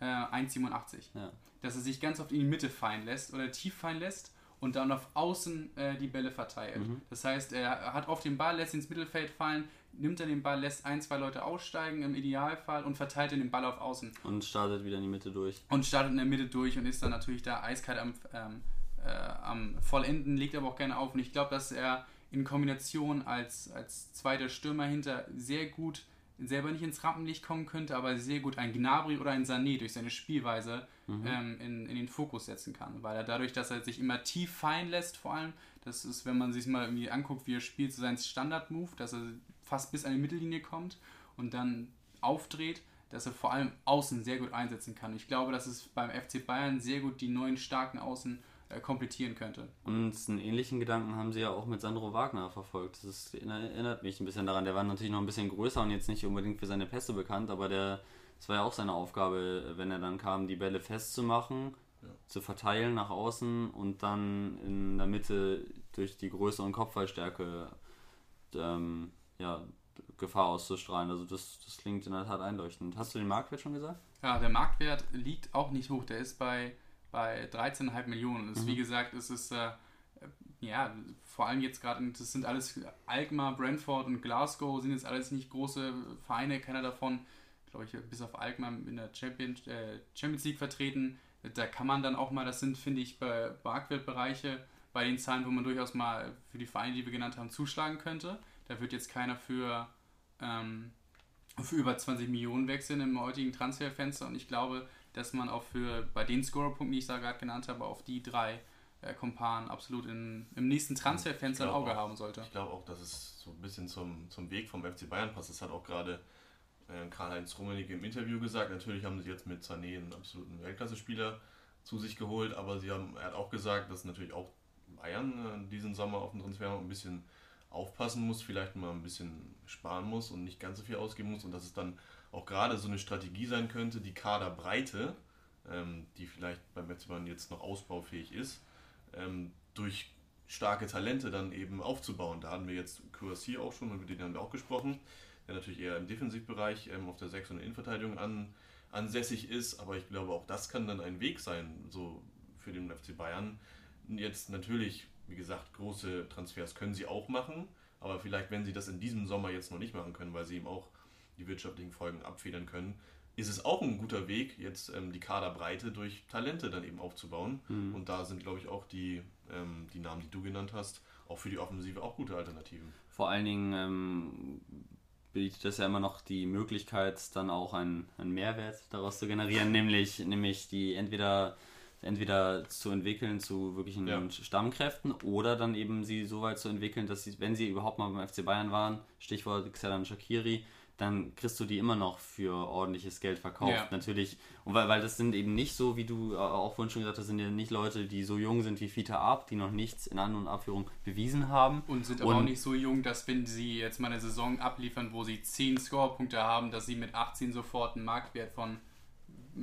äh, 1,87. Ja. Dass er sich ganz oft in die Mitte fallen lässt oder tief fallen lässt und dann auf Außen äh, die Bälle verteilt. Mhm. Das heißt, er hat oft den Ball, lässt ihn ins Mittelfeld fallen, nimmt dann den Ball, lässt ein, zwei Leute aussteigen im Idealfall und verteilt dann den Ball auf Außen Und startet wieder in die Mitte durch. und startet in der Mitte durch und ist dann natürlich da eiskalt am, ähm, äh, am Vollenden, legt aber auch gerne auf. Und ich glaube, dass er in Kombination als, als zweiter Stürmer hinter sehr gut selber nicht ins Rampenlicht kommen könnte, aber sehr gut ein Gnabry oder ein Sané durch seine Spielweise ähm, in, in den Fokus setzen kann. Weil er dadurch, dass er sich immer tief fallen lässt, vor allem, das ist, wenn man sich mal irgendwie anguckt, wie er spielt, so sein Standard-Move, dass er fast bis an die Mittellinie kommt und dann aufdreht, dass er vor allem außen sehr gut einsetzen kann. Ich glaube, dass es beim FC Bayern sehr gut die neuen starken Außen äh, komplettieren könnte. Und einen ähnlichen Gedanken haben sie ja auch mit Sandro Wagner verfolgt. Das erinnert mich ein bisschen daran. Der war natürlich noch ein bisschen größer und jetzt nicht unbedingt für seine Pässe bekannt, aber der, das war ja auch seine Aufgabe, wenn er dann kam, die Bälle festzumachen, zu verteilen nach außen und dann in der Mitte durch die Größe und Kopfballstärke ähm, ja, Gefahr auszustrahlen. Also das, das klingt in der Tat einleuchtend. Hast du den Marktwert schon gesagt? Ja, der Marktwert liegt auch nicht hoch. Der ist bei, bei 13,5 Millionen. Das, Wie gesagt, es ist äh, ja vor allem jetzt gerade, das sind alles Alkmaar, Brentford und Glasgow, sind jetzt alles nicht große Vereine, keiner davon, glaube ich, bis auf Alkmaar in der Champion, äh, Champions League vertreten. Da kann man dann auch mal, das sind, finde ich, bei Marktwertbereiche bei den Zahlen, wo man durchaus mal für die Vereine, die wir genannt haben, zuschlagen könnte. Da wird jetzt keiner für ähm, für über 20 Millionen wechseln im heutigen Transferfenster und ich glaube, dass man auch für bei den Scorerpunkten, die ich da gerade genannt habe, auf die drei äh, Kompanen absolut in, im nächsten Transferfenster ein Auge auch. haben sollte. Ich glaube auch, dass es so ein bisschen zum, zum Weg vom FC Bayern passt. Das hat auch gerade äh, Karl-Heinz Rummenigge im Interview gesagt. Natürlich haben sie jetzt mit Sané einen absoluten Weltklasse-Spieler zu sich geholt, aber sie haben, er hat auch gesagt, dass natürlich auch Bayern äh, diesen Sommer auf dem Transfermarkt ein bisschen aufpassen muss, vielleicht mal ein bisschen sparen muss und nicht ganz so viel ausgeben muss und dass es dann auch gerade so eine Strategie sein könnte, die Kaderbreite, ähm, die vielleicht beim FC Bayern jetzt noch ausbaufähig ist, ähm, durch starke Talente dann eben aufzubauen. Da hatten wir jetzt QRC auch schon, über den haben wir auch gesprochen, der natürlich eher im Defensivbereich ähm, auf der 6 und der Innenverteidigung an, ansässig ist, aber ich glaube auch das kann dann ein Weg sein, so für den FC Bayern. Jetzt natürlich, wie gesagt, große Transfers können sie auch machen, aber vielleicht, wenn sie das in diesem Sommer jetzt noch nicht machen können, weil sie eben auch die wirtschaftlichen Folgen abfedern können, ist es auch ein guter Weg, jetzt ähm, die Kaderbreite durch Talente dann eben aufzubauen. Und da sind, glaube ich, auch die, ähm, die Namen, die du genannt hast, auch für die Offensive auch gute Alternativen. Vor allen Dingen ähm, bietet das ja immer noch die Möglichkeit, dann auch einen, einen Mehrwert daraus zu generieren, nämlich, nämlich die entweder, entweder zu entwickeln zu wirklichen Ja. Stammkräften oder dann eben sie so weit zu entwickeln, dass sie, wenn sie überhaupt mal beim FC Bayern waren, Stichwort Xelan Shakiri, dann kriegst du die immer noch für ordentliches Geld verkauft. Ja. Natürlich. Und weil, weil das sind eben nicht so, wie du auch vorhin schon gesagt hast, sind ja nicht Leute, die so jung sind wie Fita Ab, die noch nichts in An- und Abführung bewiesen haben. Und sind aber auch nicht so jung, dass wenn sie jetzt mal eine Saison abliefern, wo sie 10 Scorepunkte haben, dass sie mit 18 sofort einen Marktwert von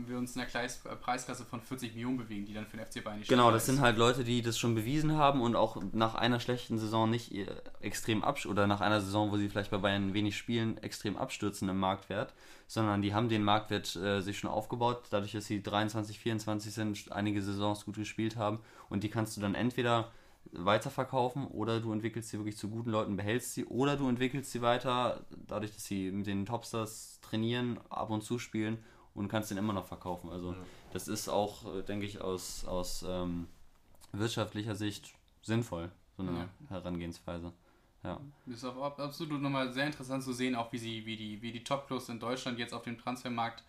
wir uns in einer Kleis Preisklasse von 40 Millionen bewegen, die dann für den FC Bayern nicht Genau, das ist. sind halt Leute, die das schon bewiesen haben und auch nach einer schlechten Saison nicht äh, extrem abstürzen oder nach einer Saison, wo sie vielleicht bei Bayern wenig spielen, extrem abstürzen im Marktwert, sondern die haben den Marktwert äh, sich schon aufgebaut, dadurch, dass sie 23, 24 sind, einige Saisons gut gespielt haben und die kannst du dann entweder weiterverkaufen oder du entwickelst sie wirklich zu guten Leuten, behältst sie oder du entwickelst sie weiter, dadurch, dass sie mit den Topstars trainieren, ab und zu spielen und kannst den immer noch verkaufen. Also Ja. das ist auch, äh, denke ich, aus, aus ähm, wirtschaftlicher Sicht sinnvoll, so eine Ja. Herangehensweise. Ja. Ist auch absolut nochmal sehr interessant zu sehen, auch wie sie, wie die, wie die Top-Clubs in Deutschland jetzt auf dem Transfermarkt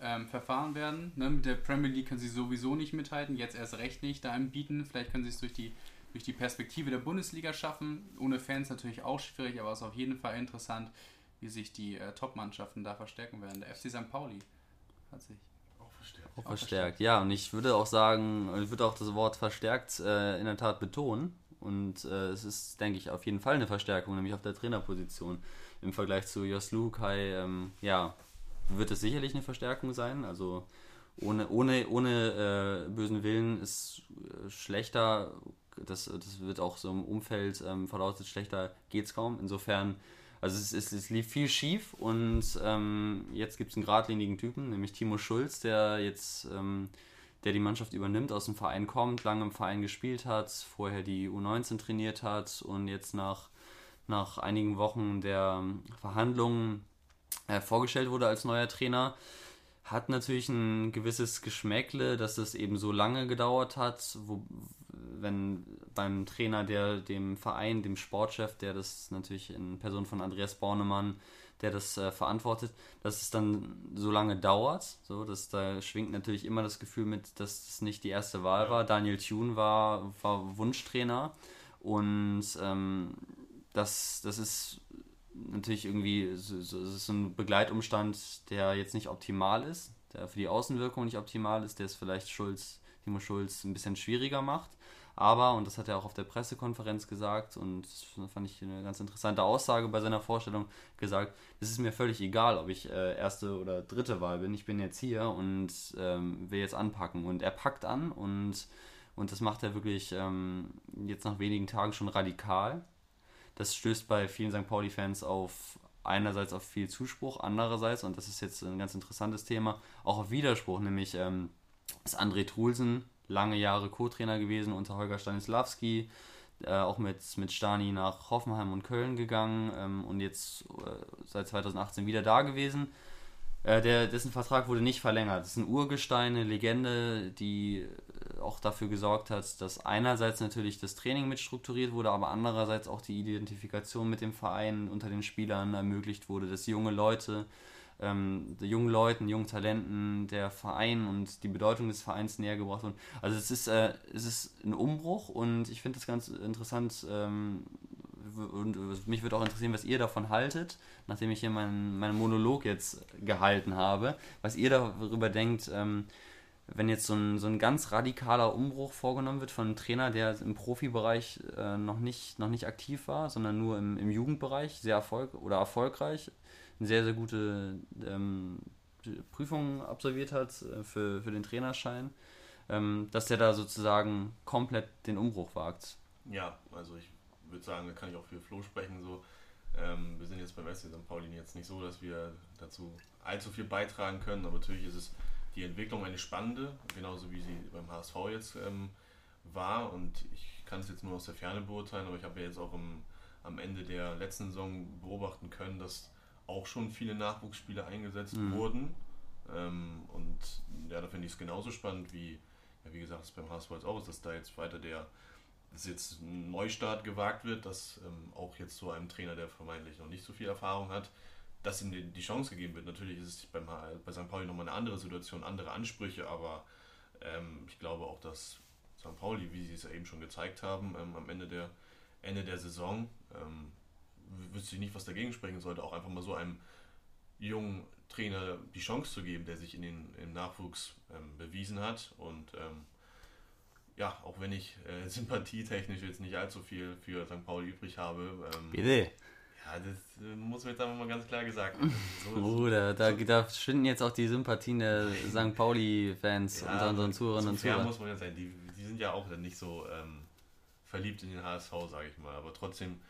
ähm, verfahren werden. Ne? Mit der Premier League können sie sowieso nicht mithalten, jetzt erst recht nicht da im Bieten. Vielleicht können sie es durch die durch die Perspektive der Bundesliga schaffen. Ohne Fans natürlich auch schwierig, aber es ist auf jeden Fall interessant, wie sich die äh, Top-Mannschaften da verstärken werden. Der FC St. Pauli hat sich auch verstärkt. Auch verstärkt, ja. Und ich würde auch sagen, ich würde auch das Wort verstärkt äh, in der Tat betonen. Und äh, es ist, denke ich, auf jeden Fall eine Verstärkung, nämlich auf der Trainerposition. Im Vergleich zu Jos Lukai, ähm, ja, wird es sicherlich eine Verstärkung sein. Also ohne, ohne, ohne äh, bösen Willen ist äh, schlechter, das, das wird auch so im Umfeld ähm, verlautet, schlechter geht es kaum. Insofern, also es, es, es lief viel schief und ähm, jetzt gibt es einen geradlinigen Typen, nämlich Timo Schulz, der jetzt ähm, der die Mannschaft übernimmt, aus dem Verein kommt, lange im Verein gespielt hat, vorher die U19 trainiert hat und jetzt nach, nach einigen Wochen der Verhandlungen äh, vorgestellt wurde als neuer Trainer. Hat natürlich ein gewisses Geschmäckle, dass es eben so lange gedauert hat, wo, wenn beim Trainer, der dem Verein, dem Sportchef, der das natürlich in Person von Andreas Bornemann, der das äh, verantwortet, dass es dann so lange dauert. So, dass da schwingt natürlich immer das Gefühl mit, dass es nicht die erste Wahl war. Daniel Thune war, war Wunschtrainer und ähm, das, das ist natürlich irgendwie so, so, so ein Begleitumstand, der jetzt nicht optimal ist, der für die Außenwirkung nicht optimal ist, der es vielleicht Schulz, Timo Schulz ein bisschen schwieriger macht. Aber, und das hat er auch auf der Pressekonferenz gesagt, und das fand ich eine ganz interessante Aussage bei seiner Vorstellung, gesagt, es ist mir völlig egal, ob ich äh, erste oder dritte Wahl bin, ich bin jetzt hier und ähm, will jetzt anpacken. Und er packt an und, und das macht er wirklich ähm, jetzt nach wenigen Tagen schon radikal. Das stößt bei vielen St. Pauli-Fans auf einerseits auf viel Zuspruch, andererseits, und das ist jetzt ein ganz interessantes Thema, auch auf Widerspruch, nämlich ähm, ist André Trulsen lange Jahre Co-Trainer gewesen unter Holger Stanislawski, äh, auch mit, mit Stani nach Hoffenheim und Köln gegangen ähm, und jetzt äh, seit 2018 wieder da gewesen. Äh, der, dessen Vertrag wurde nicht verlängert. Das ist ein Urgestein, eine Legende, die äh, auch dafür gesorgt hat, dass einerseits natürlich das Training mit strukturiert wurde, aber andererseits auch die Identifikation mit dem Verein unter den Spielern ermöglicht wurde, dass junge Leute ähm, jungen Leuten, jungen Talenten, der Verein und die Bedeutung des Vereins näher gebracht wurden. Also es ist, äh, es ist ein Umbruch und ich finde das ganz interessant ähm, und mich würde auch interessieren, was ihr davon haltet, nachdem ich hier meinen, meinen Monolog jetzt gehalten habe, was ihr darüber denkt, ähm, wenn jetzt so ein, so ein ganz radikaler Umbruch vorgenommen wird von einem Trainer, der im Profibereich äh, noch, nicht, noch nicht aktiv war, sondern nur im, im Jugendbereich sehr erfolg oder erfolgreich eine sehr, sehr gute ähm, Prüfung absolviert hat äh, für, für den Trainerschein, ähm, dass der da sozusagen komplett den Umbruch wagt. Ja, also ich würde sagen, da kann ich auch für Flo sprechen. So, ähm, wir sind jetzt beim SC St. Pauli jetzt nicht so, dass wir dazu allzu viel beitragen können, aber natürlich ist es die Entwicklung eine spannende, genauso wie sie beim HSV jetzt ähm, war. Und ich kann es jetzt nur aus der Ferne beurteilen, aber ich habe ja jetzt auch im, am Ende der letzten Saison beobachten können, dass auch schon viele Nachwuchsspieler eingesetzt mhm. wurden. Ähm, und ja, da finde ich es genauso spannend wie, ja, wie gesagt, es beim HSV jetzt auch ist, dass da jetzt weiter der, dass jetzt ein Neustart gewagt wird, dass ähm, auch jetzt so einem Trainer, der vermeintlich noch nicht so viel Erfahrung hat, dass ihm die, Chance gegeben wird. Natürlich ist es beim, bei St. Pauli nochmal eine andere Situation, andere Ansprüche, aber ähm, ich glaube auch, dass St. Pauli, wie sie es ja eben schon gezeigt haben, ähm, am Ende der, Ende der Saison, ähm, wüsste ich nicht, was dagegen sprechen sollte, auch einfach mal so einem jungen Trainer die Chance zu geben, der sich in den, im Nachwuchs ähm, bewiesen hat. Und ähm, ja, auch wenn ich äh, [laughs] sympathietechnisch jetzt nicht allzu viel für St. Pauli übrig habe. Ähm, Bitte. Ja, das äh, muss mir jetzt einfach mal ganz klar gesagt werden. [laughs] So Bruder, da, da schwinden jetzt auch die Sympathien der [laughs] St. Pauli-Fans ja, unter unseren Zuhörern und Zuhörern. muss man ja sein, die, die sind ja auch dann nicht so ähm, verliebt in den HSV, sage ich mal. Aber trotzdem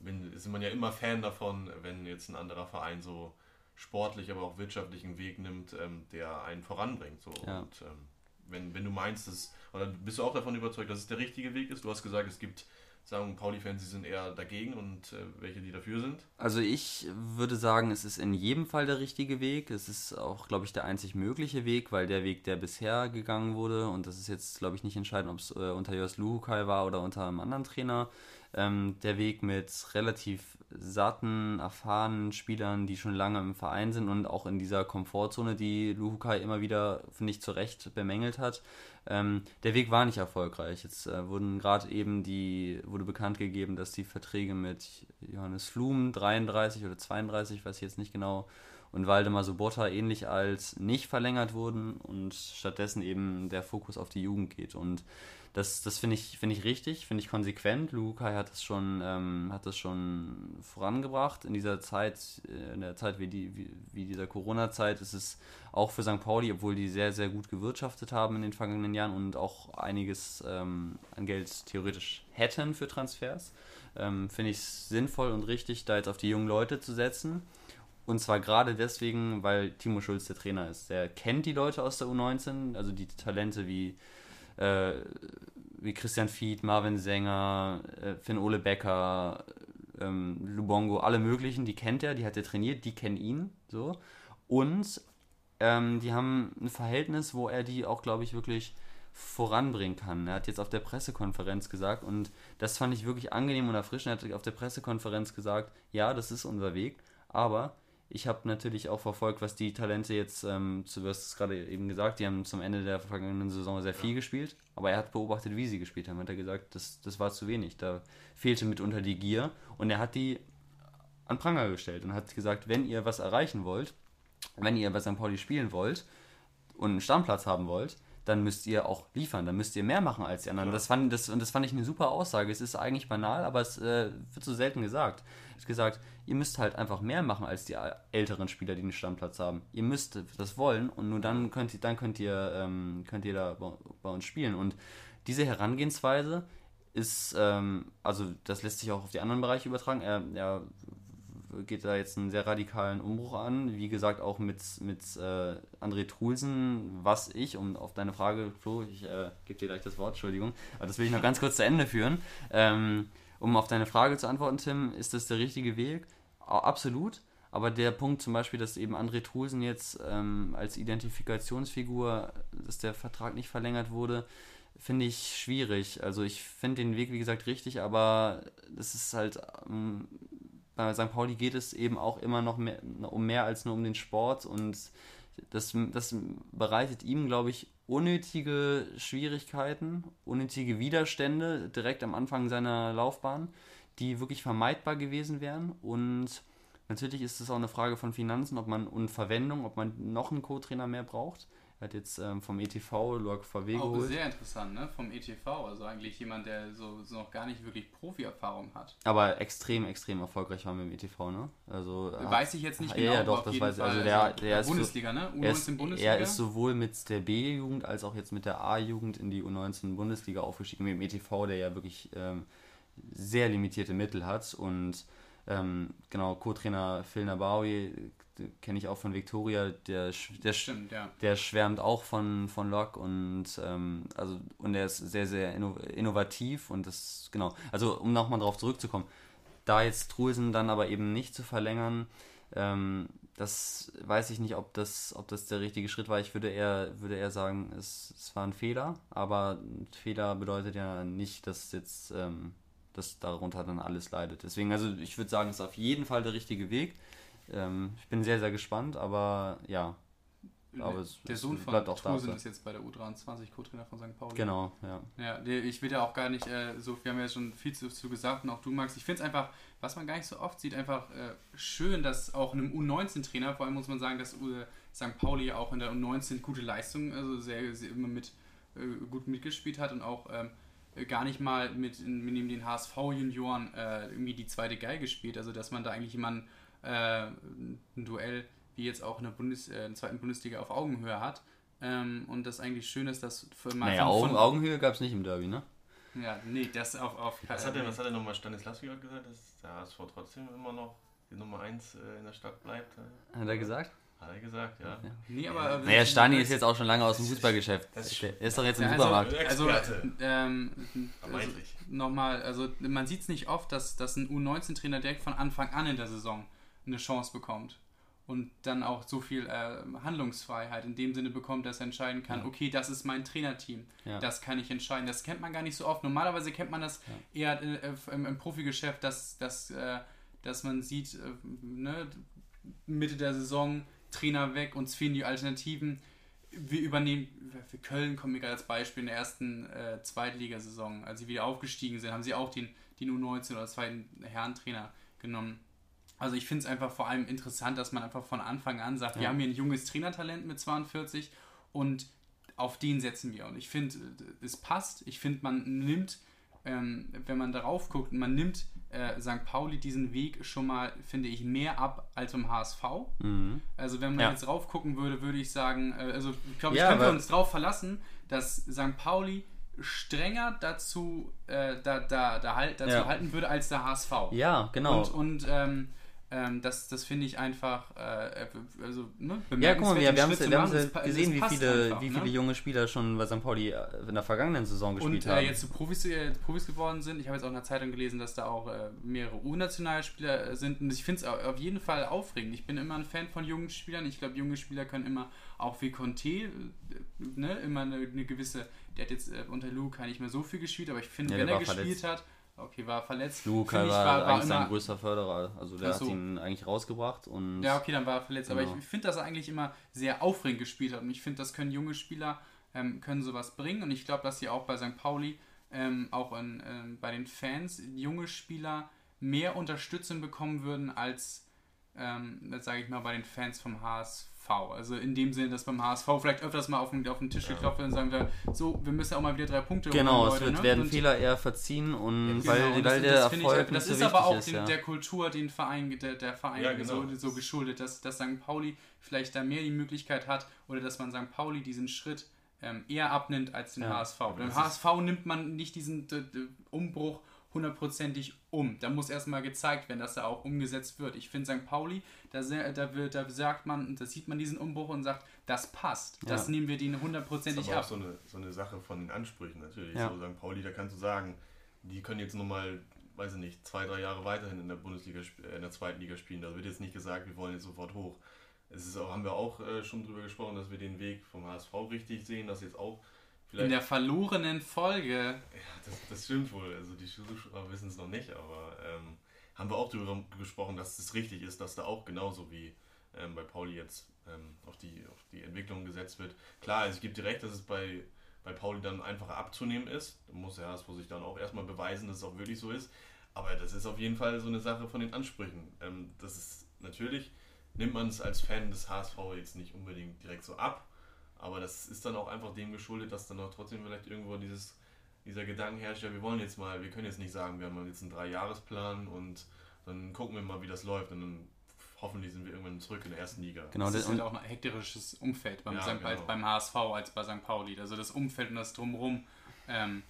bin, ist man ja immer Fan davon, wenn jetzt ein anderer Verein so sportlich, aber auch wirtschaftlichen Weg nimmt, ähm, der einen voranbringt. So. Ja. Und ähm, wenn, wenn du meinst, dass, oder bist du auch davon überzeugt, dass es der richtige Weg ist? Du hast gesagt, es gibt sagen Pauli-Fans, die sind eher dagegen und äh, welche, die dafür sind? Also ich würde sagen, es ist in jedem Fall der richtige Weg. Es ist auch, glaube ich, der einzig mögliche Weg, weil der Weg, der bisher gegangen wurde, und das ist jetzt, glaube ich, nicht entscheidend, ob es äh, unter Jos Luhukai war oder unter einem anderen Trainer, Ähm, der Weg mit relativ satten, erfahrenen Spielern, die schon lange im Verein sind und auch in dieser Komfortzone, die Luhukai immer wieder, finde ich, zu Recht bemängelt hat. Ähm, der Weg war nicht erfolgreich. Jetzt äh, wurden gerade eben die, wurde bekannt gegeben, dass die Verträge mit Johannes Flum 33 oder 32, weiß ich jetzt nicht genau, und Waldemar Sobotta ähnlich als nicht verlängert wurden und stattdessen eben der Fokus auf die Jugend geht. Und das, das finde ich, find ich richtig, finde ich konsequent. Lukai hat das schon, ähm, hat das schon vorangebracht. In dieser Zeit, äh, in der Zeit wie, die, wie, wie dieser Corona-Zeit, ist es auch für St. Pauli, obwohl die sehr, sehr gut gewirtschaftet haben in den vergangenen Jahren und auch einiges ähm, an Geld theoretisch hätten für Transfers, ähm, finde ich es sinnvoll und richtig, da jetzt auf die jungen Leute zu setzen. Und zwar gerade deswegen, weil Timo Schulz der Trainer ist. Der kennt die Leute aus der U19, also die Talente wie äh, wie Christian Fied, Marvin Sänger, äh, Finn Ole Becker, ähm, Lubongo, alle möglichen, die kennt er, die hat er trainiert, die kennen ihn, so. Und ähm, die haben ein Verhältnis, wo er die auch, glaube ich, wirklich voranbringen kann. Er hat jetzt auf der Pressekonferenz gesagt, und das fand ich wirklich angenehm und erfrischend, er hat auf der Pressekonferenz gesagt, ja, das ist unser Weg, aber ich habe natürlich auch verfolgt, was die Talente jetzt, ähm, du hast es gerade eben gesagt, die haben zum Ende der vergangenen Saison sehr viel ja. gespielt, aber er hat beobachtet, wie sie gespielt haben. Hat er gesagt, das, das war zu wenig. Da fehlte mitunter die Gier und er hat die an Pranger gestellt und hat gesagt, wenn ihr was erreichen wollt, wenn ihr bei St. Pauli spielen wollt und einen Stammplatz haben wollt, dann müsst ihr auch liefern, dann müsst ihr mehr machen als die anderen. Ja. Das fand, das, und das fand ich eine super Aussage. Es ist eigentlich banal, aber es äh, wird so selten gesagt. Es ist gesagt, ihr müsst halt einfach mehr machen als die älteren Spieler, die einen Stammplatz haben. Ihr müsst das wollen und nur dann könnt ihr, dann könnt ihr, ähm, könnt ihr da bei, bei, uns spielen. Und diese Herangehensweise ist, ähm, also das lässt sich auch auf die anderen Bereiche übertragen. Er, er geht da jetzt einen sehr radikalen Umbruch an. Wie gesagt, auch mit, mit äh, André Trulsen, was ich, um auf deine Frage, Flo, ich äh, gebe dir gleich das Wort, Entschuldigung, aber das will ich noch ganz kurz zu Ende führen. Ähm, um auf deine Frage zu antworten, Tim, ist das der richtige Weg? Absolut. Aber der Punkt zum Beispiel, dass eben André Trulsen jetzt ähm, als Identifikationsfigur, dass der Vertrag nicht verlängert wurde, finde ich schwierig. Also ich finde den Weg, wie gesagt, richtig, aber das ist halt ähm, bei St. Pauli geht es eben auch immer noch mehr, um mehr als nur um den Sport und das, das bereitet ihm, glaube ich, unnötige Schwierigkeiten, unnötige Widerstände direkt am Anfang seiner Laufbahn, die wirklich vermeidbar gewesen wären. Und natürlich ist es auch eine Frage von Finanzen, ob man und Verwendung, ob man noch einen Co-Trainer mehr braucht. Hat jetzt ähm, vom ETV Lok VW Auch geholt. sehr interessant, ne? Vom ETV. Also eigentlich jemand, der so, so noch gar nicht wirklich Profi-Erfahrung hat. Aber extrem, extrem erfolgreich war mit dem ETV, ne? Also, weiß ich jetzt nicht genau. Ja, doch, das weiß ich. Also der, der, der ist Bundesliga, ne? U19 er ist, Bundesliga. Er ist sowohl mit der B-Jugend als auch jetzt mit der A-Jugend in die U19 Bundesliga aufgestiegen. Mit dem ETV, der ja wirklich ähm, sehr limitierte Mittel hat und ähm, genau, Co-Trainer Phil Nabawi kenne ich auch von Victoria, der, der, Stimmt, ja. der schwärmt auch von, von Lok und ähm, also und er ist sehr, sehr innovativ und das, genau, also um nochmal drauf zurückzukommen, da jetzt Truisen dann aber eben nicht zu verlängern, ähm, das weiß ich nicht, ob das, ob das der richtige Schritt war. Ich würde eher, würde eher sagen, es, es war ein Fehler, aber ein Fehler bedeutet ja nicht, dass jetzt ähm, dass darunter dann alles leidet. Deswegen, also ich würde sagen, es ist auf jeden Fall der richtige Weg. Ähm, ich bin sehr, sehr gespannt, aber ja. Aber es, der Sohn von Trusen ist jetzt bei der U23 Co-Trainer von St. Pauli. Genau, ja. Ja, ich will ja auch gar nicht äh, so, wir haben ja schon viel zu, zu gesagt und auch du, Max. Ich finde es einfach, was man gar nicht so oft sieht, einfach äh, schön, dass auch einem U19-Trainer, vor allem muss man sagen, dass äh, St. Pauli ja auch in der U19 gute Leistung, also sehr, sehr immer mit äh, gut mitgespielt hat und auch ähm, gar nicht mal mit, mit den HSV-Junioren äh, irgendwie die zweite Geige spielt. Also dass man da eigentlich jemanden äh, ein Duell wie jetzt auch in der, Bundes, äh, in der zweiten Bundesliga auf Augenhöhe hat. Ähm, und das eigentlich schön ist, dass für mal naja, von, Augen, Augenhöhe gab es nicht im Derby, ne? Ja, nee, das auf. auf was, hat denn, was hat denn nochmal Stanislavski gesagt, dass der HSV trotzdem immer noch die Nummer 1 äh, in der Stadt bleibt? Hat er gesagt? Hat er gesagt, ja. ja. Nee, aber. Naja, Stani ist jetzt auch schon lange aus dem Fußballgeschäft. Er ist doch jetzt im ja, also, Supermarkt. Also, also ähm, also nochmal, also man sieht es nicht oft, dass, dass ein U19-Trainer direkt von Anfang an in der Saison eine Chance bekommt. und dann auch so viel äh, Handlungsfreiheit in dem Sinne bekommt, dass er entscheiden kann, ja. okay, das ist mein Trainerteam, ja. das kann ich entscheiden. Das kennt man gar nicht so oft. Normalerweise kennt man das ja. eher äh, im, im, Profigeschäft, dass, dass, äh, dass man sieht, äh, ne, Mitte der Saison, Trainer weg, uns fehlen die Alternativen. Wir übernehmen, für Köln kommen wir gerade als Beispiel in der ersten äh, Zweitligasaison, als sie wieder aufgestiegen sind, haben sie auch den, den U19 oder zweiten Herrentrainer genommen also ich finde es einfach vor allem interessant, dass man einfach von Anfang an sagt, ja. wir haben hier ein junges Trainertalent mit 42 und auf den setzen wir. Und ich finde, es passt. Ich finde, man nimmt, ähm, wenn man darauf guckt, man nimmt äh, St. Pauli diesen Weg schon mal, finde ich, mehr ab als im HSV. Mhm. Also wenn man ja. jetzt drauf gucken würde, würde ich sagen, äh, also ich glaube, ich ja, könnte uns darauf verlassen, dass St. Pauli strenger dazu, äh, da, da, da halt, dazu ja. halten würde als der HSV. Ja, genau. Und, und ähm, ähm, das das finde ich einfach, äh, also, ne, Ja, guck mal, wir, wir haben ja gesehen, wie viele, einfach, wie viele ne? junge Spieler schon bei St. Pauli äh, in der vergangenen Saison gespielt Und, haben. Und äh, jetzt zu Profis, äh, Profis geworden sind. Ich habe jetzt auch in der Zeitung gelesen, dass da auch äh, mehrere U-Nationalspieler äh, sind. Und ich finde es auf jeden Fall aufregend. Ich bin immer ein Fan von jungen Spielern. Ich glaube, junge Spieler können immer, auch wie Conte, ne, immer eine, eine gewisse, der hat jetzt unter Luca nicht mehr so viel gespielt, aber ich finde, ja, wenn er gespielt hat, Okay, war verletzt. Luca war, war, eigentlich sein größter Förderer. Also der so. hat ihn eigentlich rausgebracht. Und ja, okay, dann war er verletzt. Genau. Aber ich finde, dass er eigentlich immer sehr aufregend gespielt hat. Und ich finde, das können junge Spieler, ähm, können sowas bringen. Und ich glaube, dass sie auch bei St. Pauli, ähm, auch in, äh, bei den Fans, junge Spieler mehr Unterstützung bekommen würden als, ähm, sage ich mal, bei den Fans vom HSV. Also in dem Sinne, dass beim HSV vielleicht öfters mal auf den, auf den Tisch geklopft wird und sagen wir, so, wir müssen auch mal wieder drei Punkte Genau, holen, es wird, ne? werden und Fehler eher verziehen und ja, genau, weil, weil der das Erfolg ich, Das ist so aber auch ist, den, ja. der Kultur, den Verein, der, der Verein ja, genau. so, so geschuldet, dass, dass St. Pauli vielleicht da mehr die Möglichkeit hat oder dass man St. Pauli diesen Schritt ähm, eher abnimmt als den HSV. Beim HSV nimmt man nicht diesen Umbruch hundertprozentig um. Da muss erstmal gezeigt werden, dass er auch umgesetzt wird. Ich finde St. Pauli, da, da, wird, da sagt man, da sieht man diesen Umbruch und sagt, das passt. Das ja. nehmen wir denen hundertprozentig ab. Das ist auch so eine, so eine Sache von den Ansprüchen natürlich. Ja. So St. Pauli, da kannst du sagen, die können jetzt nochmal, weiß ich nicht, zwei, drei Jahre weiterhin in der Bundesliga, äh, in der zweiten Liga spielen. Da wird jetzt nicht gesagt, wir wollen jetzt sofort hoch. Es ist auch, haben wir auch äh, schon drüber gesprochen, dass wir den Weg vom HSV richtig sehen, dass jetzt auch Vielleicht. In der verlorenen Folge. Ja, das, das stimmt wohl. Also die Zuschauer wissen es noch nicht, aber ähm, haben wir auch darüber gesprochen, dass es richtig ist, dass da auch genauso wie ähm, bei Pauli jetzt ähm, auf, die, auf die Entwicklung gesetzt wird. Klar, also ich gebe dir recht, dass es bei, bei Pauli dann einfacher abzunehmen ist. Da muss der HSV sich dann auch erstmal beweisen, dass es auch wirklich so ist. Aber das ist auf jeden Fall so eine Sache von den Ansprüchen. Ähm, das ist natürlich, nimmt man es als Fan des HSV jetzt nicht unbedingt direkt so ab aber das ist dann auch einfach dem geschuldet, dass dann auch trotzdem vielleicht irgendwo dieses, dieser Gedanke herrscht, ja, wir wollen jetzt mal, wir können jetzt nicht sagen, wir haben jetzt einen Dreijahresplan und dann gucken wir mal, wie das läuft und dann hoffentlich sind wir irgendwann zurück in der ersten Liga. Genau, das, das ist halt auch ein hektisches Umfeld beim, ja, genau. beim HSV als bei St. Pauli. Also das Umfeld und das Drumherum, ähm,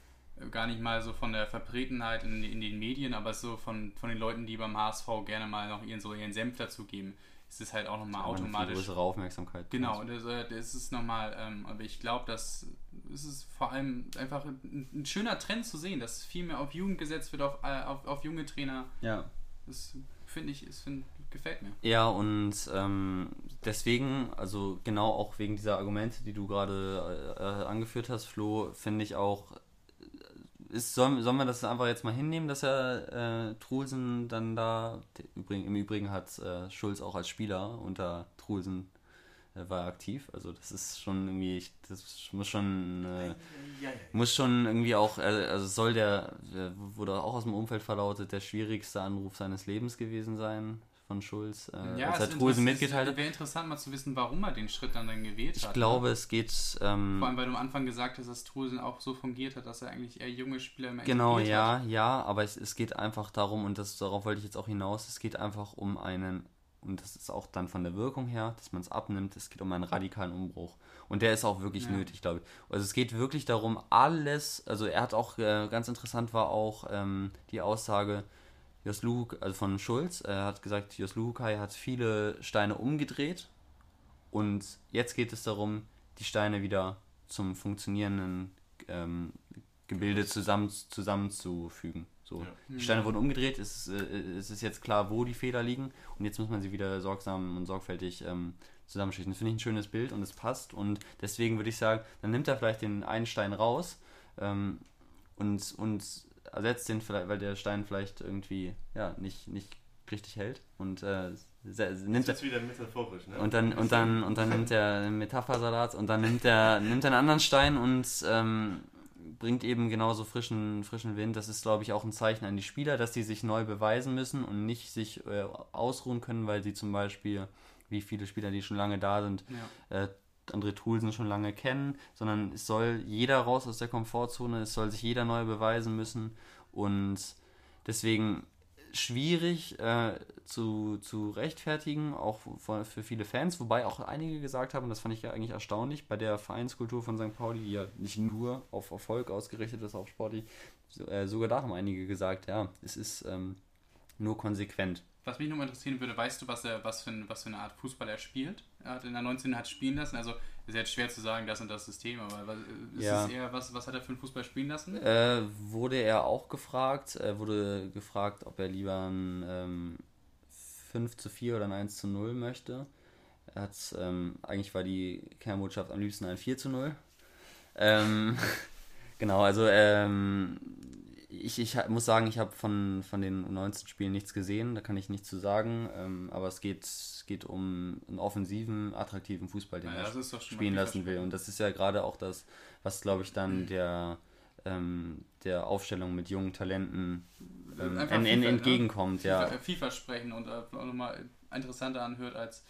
gar nicht mal so von der Vertretenheit in, in, den Medien, aber so von, von den Leuten, die beim HSV gerne mal noch ihren, so ihren Senf dazugeben ist es halt auch nochmal automatisch. Eine größere Aufmerksamkeit. Genau, das, äh, das ist nochmal, ähm, aber ich glaube, dass es ist vor allem einfach ein, ein, schöner Trend zu sehen, dass viel mehr auf Jugend gesetzt wird, auf, äh, auf, auf junge Trainer. Ja. Das finde ich, ist, find, gefällt mir. Ja, und ähm, deswegen, also genau auch wegen dieser Argumente, die du gerade äh, äh angeführt hast, Flo, finde ich auch ist, sollen, sollen wir das einfach jetzt mal hinnehmen, dass er äh, Trulsen dann da, Übrigen, im Übrigen hat äh, Schulz auch als Spieler unter Trulsen äh, war aktiv, also das ist schon irgendwie, ich, das muss schon, äh, ja, ja, muss schon irgendwie auch, äh, also soll der, wurde auch aus dem Umfeld verlautet, der schwierigste Anruf seines Lebens gewesen sein von Schulz, äh, ja, als er Trusen mitgeteilt hat. Wäre interessant mal zu wissen, warum er den Schritt dann, dann gewählt ich hat. Ich glaube, ne? es geht. Ähm, Vor allem, weil du am Anfang gesagt hast, dass Trusen auch so fungiert hat, dass er eigentlich eher junge Spieler mehr Genau, ja, hat. ja, aber es, es geht einfach darum, und das, darauf wollte ich jetzt auch hinaus, es geht einfach um einen, und das ist auch dann von der Wirkung her, dass man es abnimmt, es geht um einen radikalen Umbruch. Und der ist auch wirklich ja. nötig, glaube ich. Also es geht wirklich darum, alles, also er hat auch, äh, ganz interessant war auch ähm, die Aussage, Jos Luhuk, also von Schulz, er hat gesagt, Jos Luhukai hat viele Steine umgedreht und jetzt geht es darum, die Steine wieder zum funktionierenden ähm, Gebilde zusammen, zusammenzufügen. So, ja. Die Steine wurden umgedreht, es, äh, es ist jetzt klar, wo die Fehler liegen und jetzt muss man sie wieder sorgsam und sorgfältig ähm, zusammenschichten. Das finde ich ein schönes Bild und es passt und deswegen würde ich sagen, dann nimmt er vielleicht den einen Stein raus ähm, und, und ersetzt den vielleicht, weil der Stein vielleicht irgendwie ja, nicht, nicht richtig hält und äh, nimmt das ist wieder metaphorisch, ne? Und dann, und dann, und dann nimmt er einen Metaphersalat und dann nimmt er, nimmt einen anderen Stein und ähm, bringt eben genauso frischen, frischen Wind. Das ist, glaube ich, auch ein Zeichen an die Spieler, dass sie sich neu beweisen müssen und nicht sich äh, ausruhen können, weil sie zum Beispiel, wie viele Spieler, die schon lange da sind, ja. äh, andere Tools schon lange kennen, sondern es soll jeder raus aus der Komfortzone, es soll sich jeder neu beweisen müssen und deswegen schwierig äh, zu, zu rechtfertigen, auch für, für viele Fans, wobei auch einige gesagt haben, das fand ich ja eigentlich erstaunlich, bei der Vereinskultur von St. Pauli, die ja nicht nur auf Erfolg ausgerichtet ist, auf Sportlich, so, äh, sogar da haben einige gesagt, ja, es ist ähm, nur konsequent. Was mich noch interessieren würde, weißt du, was, er, was, für, was für eine Art Fußball er spielt? Er hat in der 19 hat spielen lassen, also ist jetzt schwer zu sagen, das und das System, aber was, ist ja. es eher, was, was hat er für einen Fußball spielen lassen? Äh, wurde er auch gefragt, er wurde gefragt, ob er lieber ein ähm, 5 zu 4 oder ein 1 zu 0 möchte. Er hat, ähm, eigentlich war die Kernbotschaft am liebsten ein 4 zu 0. Ähm, [laughs] genau, also ähm, ich, ich muss sagen, ich habe von, von den 19 Spielen nichts gesehen, da kann ich nichts zu sagen, ähm, aber es geht, geht um einen offensiven, attraktiven Fußball, den ja, er spielen lassen will. Und das ist ja gerade auch das, was, glaube ich, dann der, ähm, der Aufstellung mit jungen Talenten ähm, en, en, ne? entgegenkommt. Ne? Ja. Vielversprechen und äh, nochmal interessanter anhört als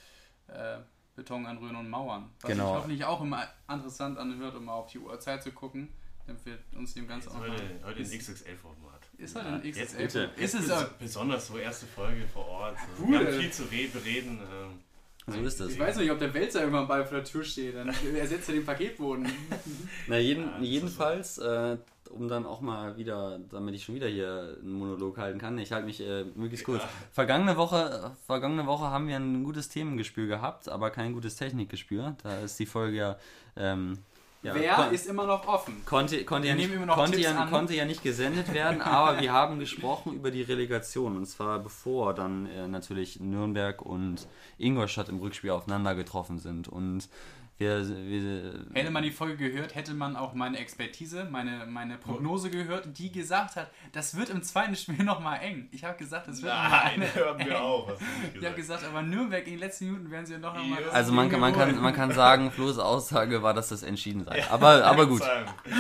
äh, Beton anrühren und Mauern. Was genau. sich hoffentlich auch immer interessant anhört, um mal auf die Uhrzeit zu gucken empfiehlt uns dem Ganzen auch heute, heute ein XXL-Format. Ist heute ein XXL-Format. Ist es auch. Besonders so erste Folge vor Ort. So. Cool. Wir haben viel zu bereden. Ähm, so ist das. Ich weiß nicht, ob der Wälzer irgendwann bei vor der Tür steht. Dann ersetzt er den Paketboden. [laughs] Na, jeden, ja, jedenfalls, äh, um dann auch mal wieder, damit ich schon wieder hier einen Monolog halten kann, ich halte mich äh, möglichst kurz. Ja. Vergangene, Woche, vergangene Woche haben wir ein gutes Themengespür gehabt, aber kein gutes Technikgespür. Da ist die Folge ja ähm, ja, Wer ist immer noch offen? Konnte, konnte, ja nicht, konnte, ja, konnte, ja, nicht, gesendet werden, aber wir haben gesprochen über die Relegation. Und zwar bevor dann äh, natürlich Nürnberg und Ingolstadt im Rückspiel aufeinander getroffen sind. Und wir, wir, hätte man die Folge gehört, hätte man auch meine Expertise, meine, meine Prognose gehört, die gesagt hat, das wird im zweiten Spiel [laughs] nochmal eng. Ich habe gesagt, das wird Nein, [laughs] hören wir eng. auch. Ich habe gesagt, aber Nürnberg in den letzten Minuten werden sie noch einmal. Also man, man, kann, man kann sagen, Flo's Aussage war, dass das entschieden sei. Aber, aber gut.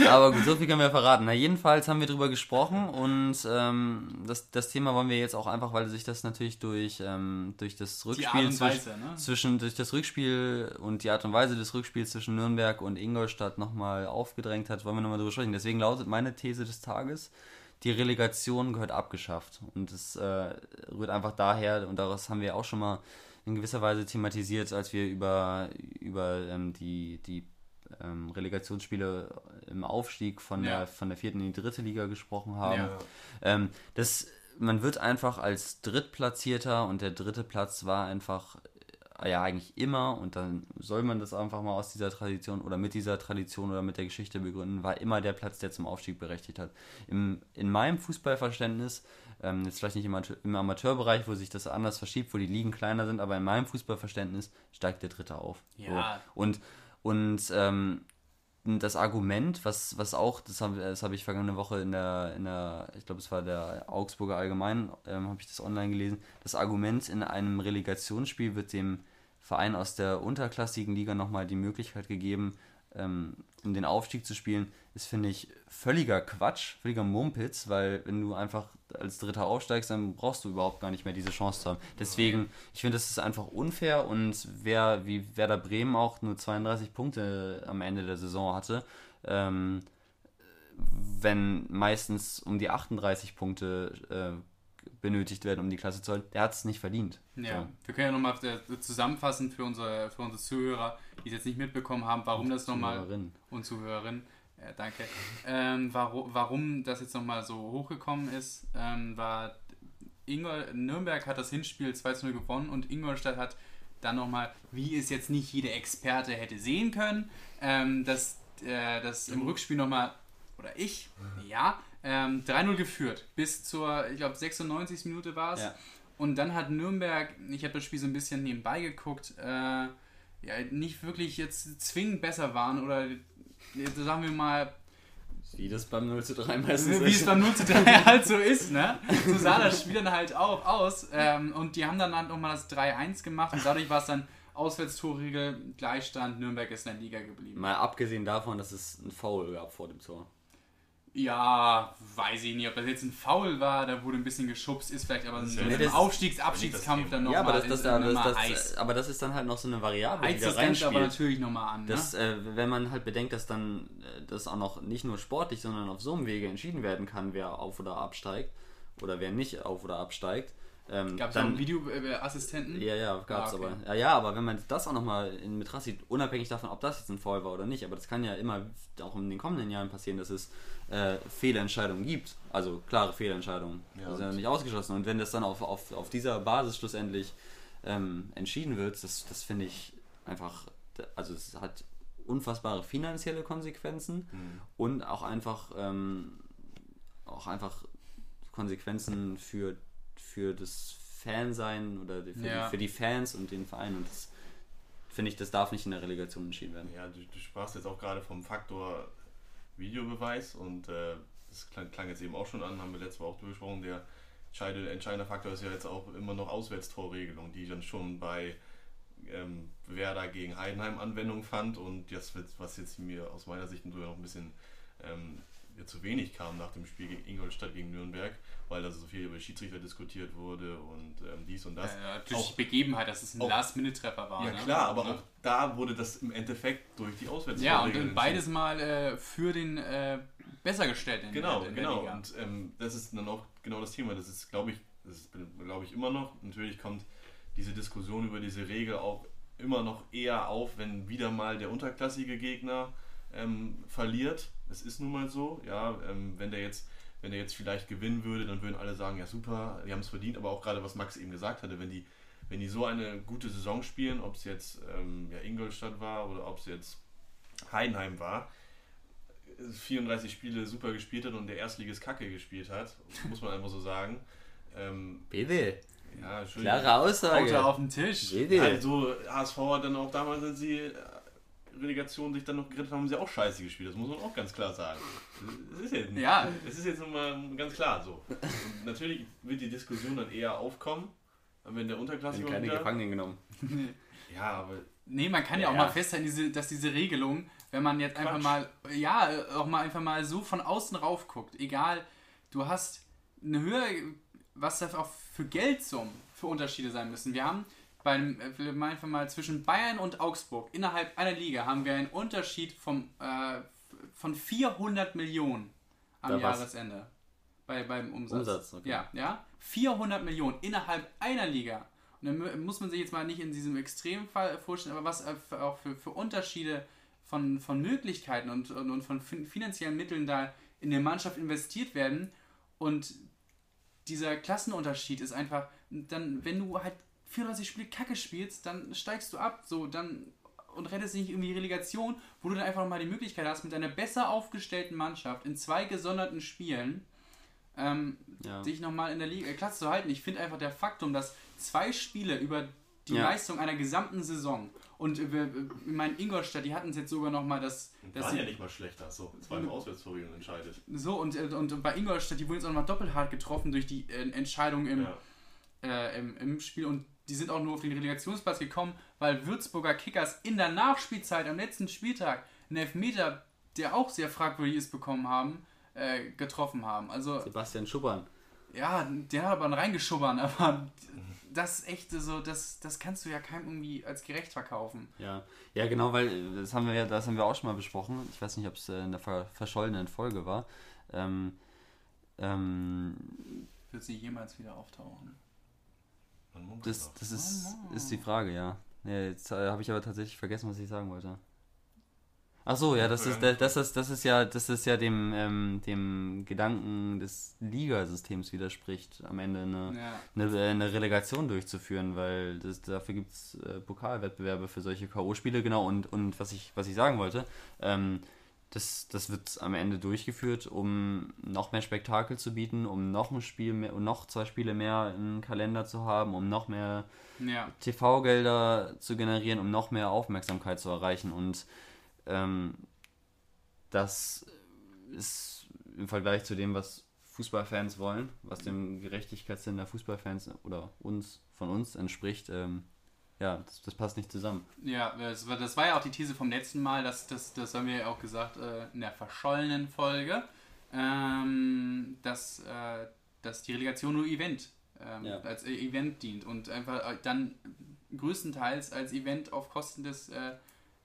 aber gut, so viel können wir verraten. Na, jedenfalls haben wir darüber gesprochen und ähm, das, das Thema wollen wir jetzt auch einfach, weil sich das natürlich durch, ähm, durch das Rückspiel Weise, ne? zwischen durch das Rückspiel und die Art und Weise des des Rückspiels zwischen Nürnberg und Ingolstadt nochmal aufgedrängt hat, wollen wir nochmal drüber sprechen. Deswegen lautet meine These des Tages, die Relegation gehört abgeschafft. Und es äh, rührt einfach daher, und daraus haben wir auch schon mal in gewisser Weise thematisiert, als wir über, über ähm, die, die ähm, Relegationsspiele im Aufstieg von, ja. der, von der vierten in die dritte Liga gesprochen haben. Ja. Ähm, das, man wird einfach als Drittplatzierter und der dritte Platz war einfach ja eigentlich immer, und dann soll man das einfach mal aus dieser Tradition oder mit dieser Tradition oder mit der Geschichte begründen, war immer der Platz, der zum Aufstieg berechtigt hat. Im, in meinem Fußballverständnis, ähm, jetzt vielleicht nicht im, im Amateurbereich, wo sich das anders verschiebt, wo die Ligen kleiner sind, aber in meinem Fußballverständnis steigt der Dritte auf. Ja. So. Und, und ähm, das Argument, was, was auch, das habe das hab ich vergangene Woche in der, in der ich glaube, es war der Augsburger Allgemein, ähm, habe ich das online gelesen, das Argument in einem Relegationsspiel wird dem Verein aus der unterklassigen Liga nochmal die Möglichkeit gegeben, ähm, um den Aufstieg zu spielen, ist, finde ich, völliger Quatsch, völliger Mumpitz, weil wenn du einfach als Dritter aufsteigst, dann brauchst du überhaupt gar nicht mehr diese Chance zu haben. Deswegen, ich finde, das ist einfach unfair und wer, wie Werder Bremen auch nur 32 Punkte am Ende der Saison hatte, ähm, wenn meistens um die 38 Punkte äh, benötigt werden, um die Klasse zu halten, der hat es nicht verdient. Ja, so. wir können ja nochmal zusammenfassen für unsere, für unsere Zuhörer, die es jetzt nicht mitbekommen haben, warum und das nochmal. Und Zuhörerinnen. Ja, danke. Ähm, warum, warum das jetzt nochmal so hochgekommen ist, ähm, war Ingol, Nürnberg hat das Hinspiel 2 0 gewonnen und Ingolstadt hat dann nochmal, wie es jetzt nicht jeder Experte hätte sehen können, ähm, dass äh, das im Rückspiel nochmal, oder ich, ja, ähm, 3-0 geführt. Bis zur, ich glaube, 96. Minute war es. Ja. Und dann hat Nürnberg, ich habe das Spiel so ein bisschen nebenbei geguckt, äh, ja, nicht wirklich jetzt zwingend besser waren oder sagen wir mal. Wie das beim 0 zu 3 meistens ist. Wie es beim 0 zu 3 [laughs] halt so ist, ne? So sah das Spiel dann halt auch aus. Ähm, und die haben dann halt nochmal das 3-1 gemacht und dadurch war es dann Auswärtstorregel, Gleichstand, Nürnberg ist in der Liga geblieben. Mal abgesehen davon, dass es ein Foul gab vor dem Tor. Ja, weiß ich nicht, ob das jetzt ein Foul war, da wurde ein bisschen geschubst, ist vielleicht aber ein nee, Aufstiegs-Abstiegskampf dann nochmal. Ja, aber das, das, das, das, aber das ist dann halt noch so eine Variable, Heizt die da reinspielt. aber natürlich nochmal an. Ne? Das, äh, wenn man halt bedenkt, dass dann äh, das auch noch nicht nur sportlich, sondern auf so einem Wege entschieden werden kann, wer auf oder absteigt oder wer nicht auf oder absteigt, ähm, gab es einen Videoassistenten? Ja, ja, gab es ah, okay. aber. Ja, ja, aber wenn man das auch nochmal in Betracht zieht, unabhängig davon, ob das jetzt ein Foul war oder nicht, aber das kann ja immer auch in den kommenden Jahren passieren, dass es äh, Fehlentscheidungen gibt. Also klare Fehlentscheidungen. Ja, das ist ja nicht ausgeschlossen. Und wenn das dann auf, auf, auf dieser Basis schlussendlich ähm, entschieden wird, das, das finde ich einfach, also es hat unfassbare finanzielle Konsequenzen mhm. und auch einfach, ähm, auch einfach Konsequenzen für für das Fansein oder für, ja. die, für die Fans und den Verein. Und das finde ich, das darf nicht in der Relegation entschieden werden. Ja, du, du sprachst jetzt auch gerade vom Faktor Videobeweis und äh, das klang, klang, jetzt eben auch schon an, haben wir letztes Mal auch durchgesprochen. Der entscheidende, entscheidende Faktor ist ja jetzt auch immer noch Auswärtstorregelung, die dann schon bei ähm, Werder gegen Heidenheim Anwendung fand und jetzt, was jetzt mir aus meiner Sicht noch ein bisschen ähm, zu wenig kam nach dem Spiel gegen Ingolstadt gegen Nürnberg, weil da so viel über Schiedsrichter diskutiert wurde und ähm, dies und das. Ja, natürlich auch, die Begebenheit, dass es ein Last-Minute-Treffer war. Ja, ne? klar, aber auch da wurde das im Endeffekt durch die Auswärts. Ja, und dann beides mal äh, für den äh, besser gestellt in, genau, in, in genau. Liga. Und ähm, das ist dann auch genau das Thema. Das ist, glaube ich, das ist, glaube ich, immer noch. Natürlich kommt diese Diskussion über diese Regel auch immer noch eher auf, wenn wieder mal der unterklassige Gegner ähm, verliert. Es ist nun mal so, ja, ähm, wenn der jetzt wenn er jetzt vielleicht gewinnen würde, dann würden alle sagen, ja super, die haben es verdient, aber auch gerade was Max eben gesagt hatte, wenn die, wenn die so eine gute Saison spielen, ob es jetzt ähm, ja, Ingolstadt war oder ob es jetzt Heidenheim war, 34 Spiele super gespielt hat und der Erstliges Kacke gespielt hat, [laughs] muss man einfach so sagen. Ähm, Bitte. Ja, schön. Klare Aussage. Auto auf dem Tisch. Bitte. Also HSV hat dann auch damals, als sie Relegation sich dann noch gerettet haben, haben sie auch scheiße gespielt. Das muss man auch ganz klar sagen. Das ist jetzt, ja. das ist jetzt nochmal ganz klar so. Und natürlich wird die Diskussion dann eher aufkommen, wenn der Unterklasse. keine wieder, Gefangenen genommen. [laughs] ja, aber. Nee, man kann ja, ja auch mal festhalten, dass diese Regelung, wenn man jetzt Quatsch. einfach mal, ja, auch mal einfach mal so von außen rauf guckt, egal, du hast eine Höhe, was da auch für Geldsummen für Unterschiede sein müssen. Wir haben beim, äh, einfach mal zwischen Bayern und Augsburg innerhalb einer Liga haben wir einen Unterschied vom, äh, von 400 Millionen am da Jahresende bei, beim Umsatz. Umsatz okay. Ja, ja. 400 Millionen innerhalb einer Liga. Und dann muss man sich jetzt mal nicht in diesem Extremfall vorstellen, aber was auch für, für Unterschiede von, von Möglichkeiten und, und, und von finanziellen Mitteln da in der Mannschaft investiert werden. Und dieser Klassenunterschied ist einfach, dann, wenn du halt 34 Spiele Kacke spielst, dann steigst du ab, so, dann und rettest nicht irgendwie Relegation, wo du dann einfach nochmal die Möglichkeit hast, mit einer besser aufgestellten Mannschaft in zwei gesonderten Spielen ähm, ja. dich nochmal in der Liga äh, Klasse zu halten. Ich finde einfach der Faktum, dass zwei Spiele über die ja. Leistung einer gesamten Saison und äh, ich meine, Ingolstadt, die hatten es jetzt sogar nochmal, dass. dass waren ja nicht mal schlechter, so. Zweimal Auswärtstorregeln entscheidet. So, und, äh, und bei Ingolstadt, die wurden jetzt auch nochmal doppelt hart getroffen durch die äh, Entscheidung im, ja. äh, im, im Spiel und die sind auch nur auf den Relegationsplatz gekommen, weil Würzburger Kickers in der Nachspielzeit am letzten Spieltag einen Elfmeter, der auch sehr fragwürdig ist, bekommen haben, äh, getroffen haben. Also, Sebastian Schubbern. Ja, der hat aber reingeschubbern, [laughs] aber das ist echt so, das, das kannst du ja keinem irgendwie als gerecht verkaufen. Ja, ja genau, weil das haben wir ja, das haben wir auch schon mal besprochen. Ich weiß nicht, ob es äh, in der verschollenen Folge war. Ähm, ähm, Wird sie jemals wieder auftauchen? Das, das ist, ist die Frage, ja. ja jetzt äh, habe ich aber tatsächlich vergessen, was ich sagen wollte. Ach so, ja, das ist, das ist, das ist ja, das ist ja dem, ähm, dem Gedanken des Ligasystems widerspricht, am Ende eine, ja. eine, eine, Relegation durchzuführen, weil das, dafür gibt es äh, Pokalwettbewerbe für solche K.O.-Spiele, genau, und, und was ich, was ich sagen wollte, ähm, das, das wird am Ende durchgeführt, um noch mehr Spektakel zu bieten, um noch ein Spiel mehr, noch zwei Spiele mehr im Kalender zu haben, um noch mehr ja. TV-Gelder zu generieren, um noch mehr Aufmerksamkeit zu erreichen. Und ähm, das ist im Vergleich zu dem, was Fußballfans wollen, was dem Gerechtigkeitssinn der Fußballfans oder uns von uns entspricht, ähm, ja, das, das, passt nicht zusammen. Ja, das war, das war ja auch die These vom letzten Mal, das, das, das haben wir ja auch gesagt äh, in der verschollenen Folge, ähm, dass, äh, dass die Relegation nur Event ähm, ja. als äh, Event dient und einfach äh, dann größtenteils als Event auf Kosten des, äh,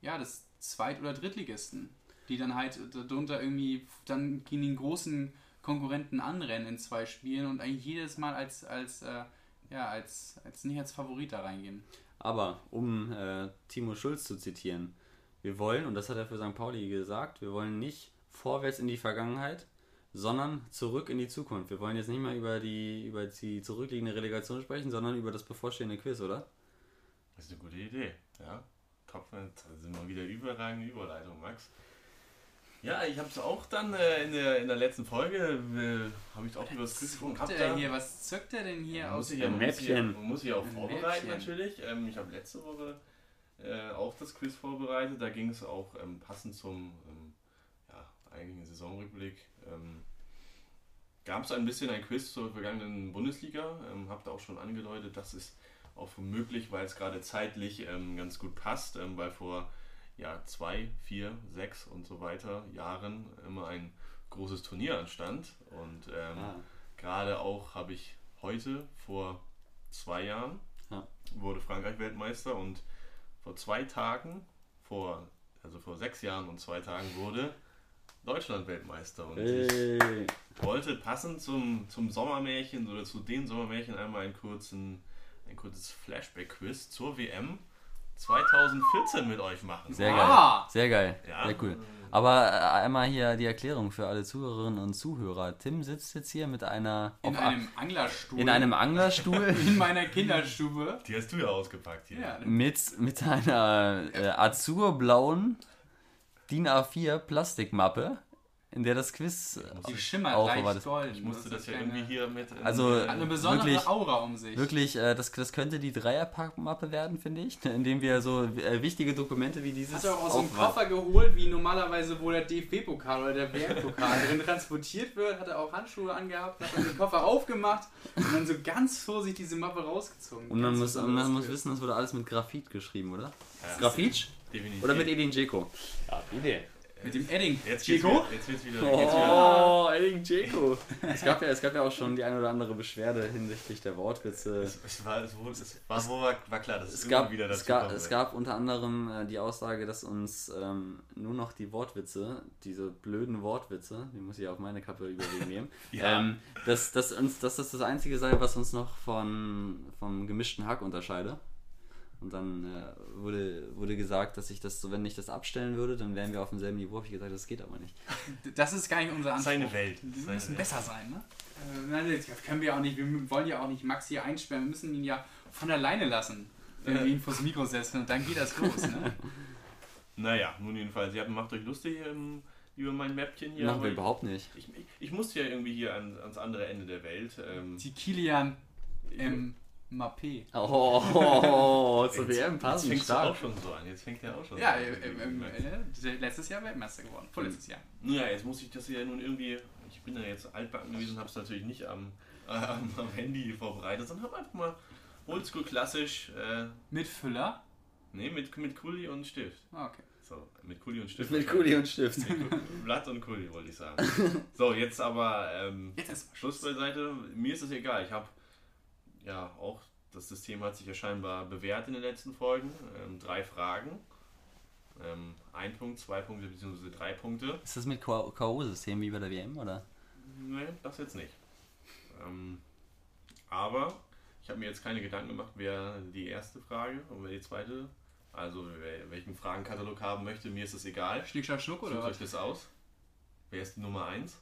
ja, des Zweit- oder Drittligisten, die dann halt darunter irgendwie dann gegen den großen Konkurrenten anrennen in zwei Spielen und eigentlich jedes Mal als, als, äh, ja, als, als nicht als Favorit da reingehen. Aber um äh, Timo Schulz zu zitieren, wir wollen, und das hat er für St. Pauli gesagt, wir wollen nicht vorwärts in die Vergangenheit, sondern zurück in die Zukunft. Wir wollen jetzt nicht mal über die, über die zurückliegende Relegation sprechen, sondern über das bevorstehende Quiz, oder? Das ist eine gute Idee, ja. Top, da sind wir wieder überragende Überleitung, Max. Ja, ich habe es auch dann äh, in, der, in der letzten Folge, äh, habe ich auch über das Quiz gehabt. Hier, was zückt er denn hier aus dem Mäppchen? Muss, muss ich auch vorbereiten natürlich. Ähm, ich habe letzte Woche äh, auch das Quiz vorbereitet. Da ging es auch ähm, passend zum ähm, ja, eigentlichen Saisonrückblick. Ähm, Gab es ein bisschen ein Quiz zur vergangenen Bundesliga. Ähm, habt auch schon angedeutet, das ist auch möglich, weil es gerade zeitlich ähm, ganz gut passt, ähm, weil vor ja, zwei, vier, sechs und so weiter Jahren immer ein großes Turnier anstand. Und ähm, ah. gerade auch habe ich heute vor zwei Jahren ja. wurde Frankreich Weltmeister und vor zwei Tagen, vor, also vor sechs Jahren und zwei Tagen wurde Deutschland Weltmeister. Und hey. ich wollte passend zum, zum Sommermärchen oder zu den Sommermärchen einmal einen kurzen, ein kurzes Flashback-Quiz zur WM 2014 mit euch machen. Sehr geil. Ah. Sehr geil. Ja. Sehr cool. Aber äh, einmal hier die Erklärung für alle Zuhörerinnen und Zuhörer. Tim sitzt jetzt hier mit einer. In einem Anglerstuhl. In einem Anglerstuhl. [laughs] in meiner Kinderstube. Die hast du ja ausgepackt hier. Ja. Mit, mit einer äh, azurblauen DIN A4 Plastikmappe in der das Quiz die schimmert auch leicht gold. Ich musste das, das ja irgendwie hier mit. Also eine besondere wirklich, Aura um sich. Wirklich, äh, das, das könnte die Dreierpackmappe werden, finde ich, indem wir so äh, wichtige Dokumente wie dieses. Hat er auch aus so einem Koffer geholt, wie normalerweise, wo der DFB-Pokal oder der WM-Pokal drin transportiert wird, hat er auch Handschuhe angehabt, hat dann den Koffer aufgemacht und dann so ganz vorsichtig diese Mappe rausgezogen. Und man, muss, man muss wissen, das wurde alles mit Graphit geschrieben, oder? Ja, Graphit? Definitiv. Oder mit Edin Dzeko? Ja, Idee. Mit dem Edding. Jetzt Chico? Jetzt wird's wieder. Jetzt oh, Edding Chico. es, gab ja, es gab ja auch schon die eine oder andere Beschwerde hinsichtlich der Wortwitze. Es, es war, es, war, war, war, klar, dass es, es gab, wieder dazu es gab, es gab unter anderem äh, die Aussage, dass uns ähm, nur noch die Wortwitze, diese blöden Wortwitze, die muss ich auf meine Kappe übernehmen, [laughs] ja. ähm, dass, dass, uns, dass das das Einzige sei, was uns noch von, vom gemischten Hack unterscheide. Und dann äh, wurde, wurde gesagt, dass ich das so, wenn ich das abstellen würde, dann wären wir auf demselben Niveau. Habe ich gesagt, das geht aber nicht. [laughs] Das ist gar nicht unser Anspruch. Seine Welt. Wir Seine müssen Welt. besser sein, ne? Äh, das können wir auch nicht. Wir wollen ja auch nicht Max hier einsperren. Wir müssen ihn ja von alleine lassen, wenn wir ihn vors Mikro setzen. Und dann geht das los, ne? [laughs] naja, nun jedenfalls. Ihr macht euch lustig ähm, über mein Mäppchen hier. Machen wir überhaupt nicht. Ich, ich, ich musste ja irgendwie hier an, ans andere Ende der Welt. Ähm, Die Kilian. Ähm, Mappé. Oh, oh, oh zur WM passen. Jetzt fängt er auch schon so an. Jetzt fängt er auch schon ja, so an. Ja, letztes Jahr Weltmeister geworden. Vorletztes Jahr. Naja, jetzt muss ich das ja nun irgendwie. Ich bin ja jetzt altbacken gewesen und habe es natürlich nicht am, äh, [laughs] am, am, Handy vorbereitet, sondern habe einfach mal oldschool klassisch. Äh, mit Füller? Nee, mit, mit Kuli und Stift. Ah, okay. So, mit Kuli und Stift. Mit Kuli und Stift. [laughs] Blatt und Kuli, wollte ich sagen. [laughs] So, jetzt aber ähm, jetzt Schluss beiseite. Mir ist es egal. Ich habe ja, auch das System hat sich ja scheinbar bewährt in den letzten Folgen. Ähm, drei Fragen. Ähm, ein Punkt, zwei Punkte bzw. drei Punkte. Ist das mit K.O.-System wie bei der WM, oder? Nee, das jetzt nicht. Ähm, aber ich habe mir jetzt keine Gedanken gemacht, wer die erste Frage und wer die zweite. Also wer, welchen Fragenkatalog haben möchte, mir ist es egal. Schnick, Schnack, Schnuck oder Sucht euch das aus. Wer ist die Nummer 1?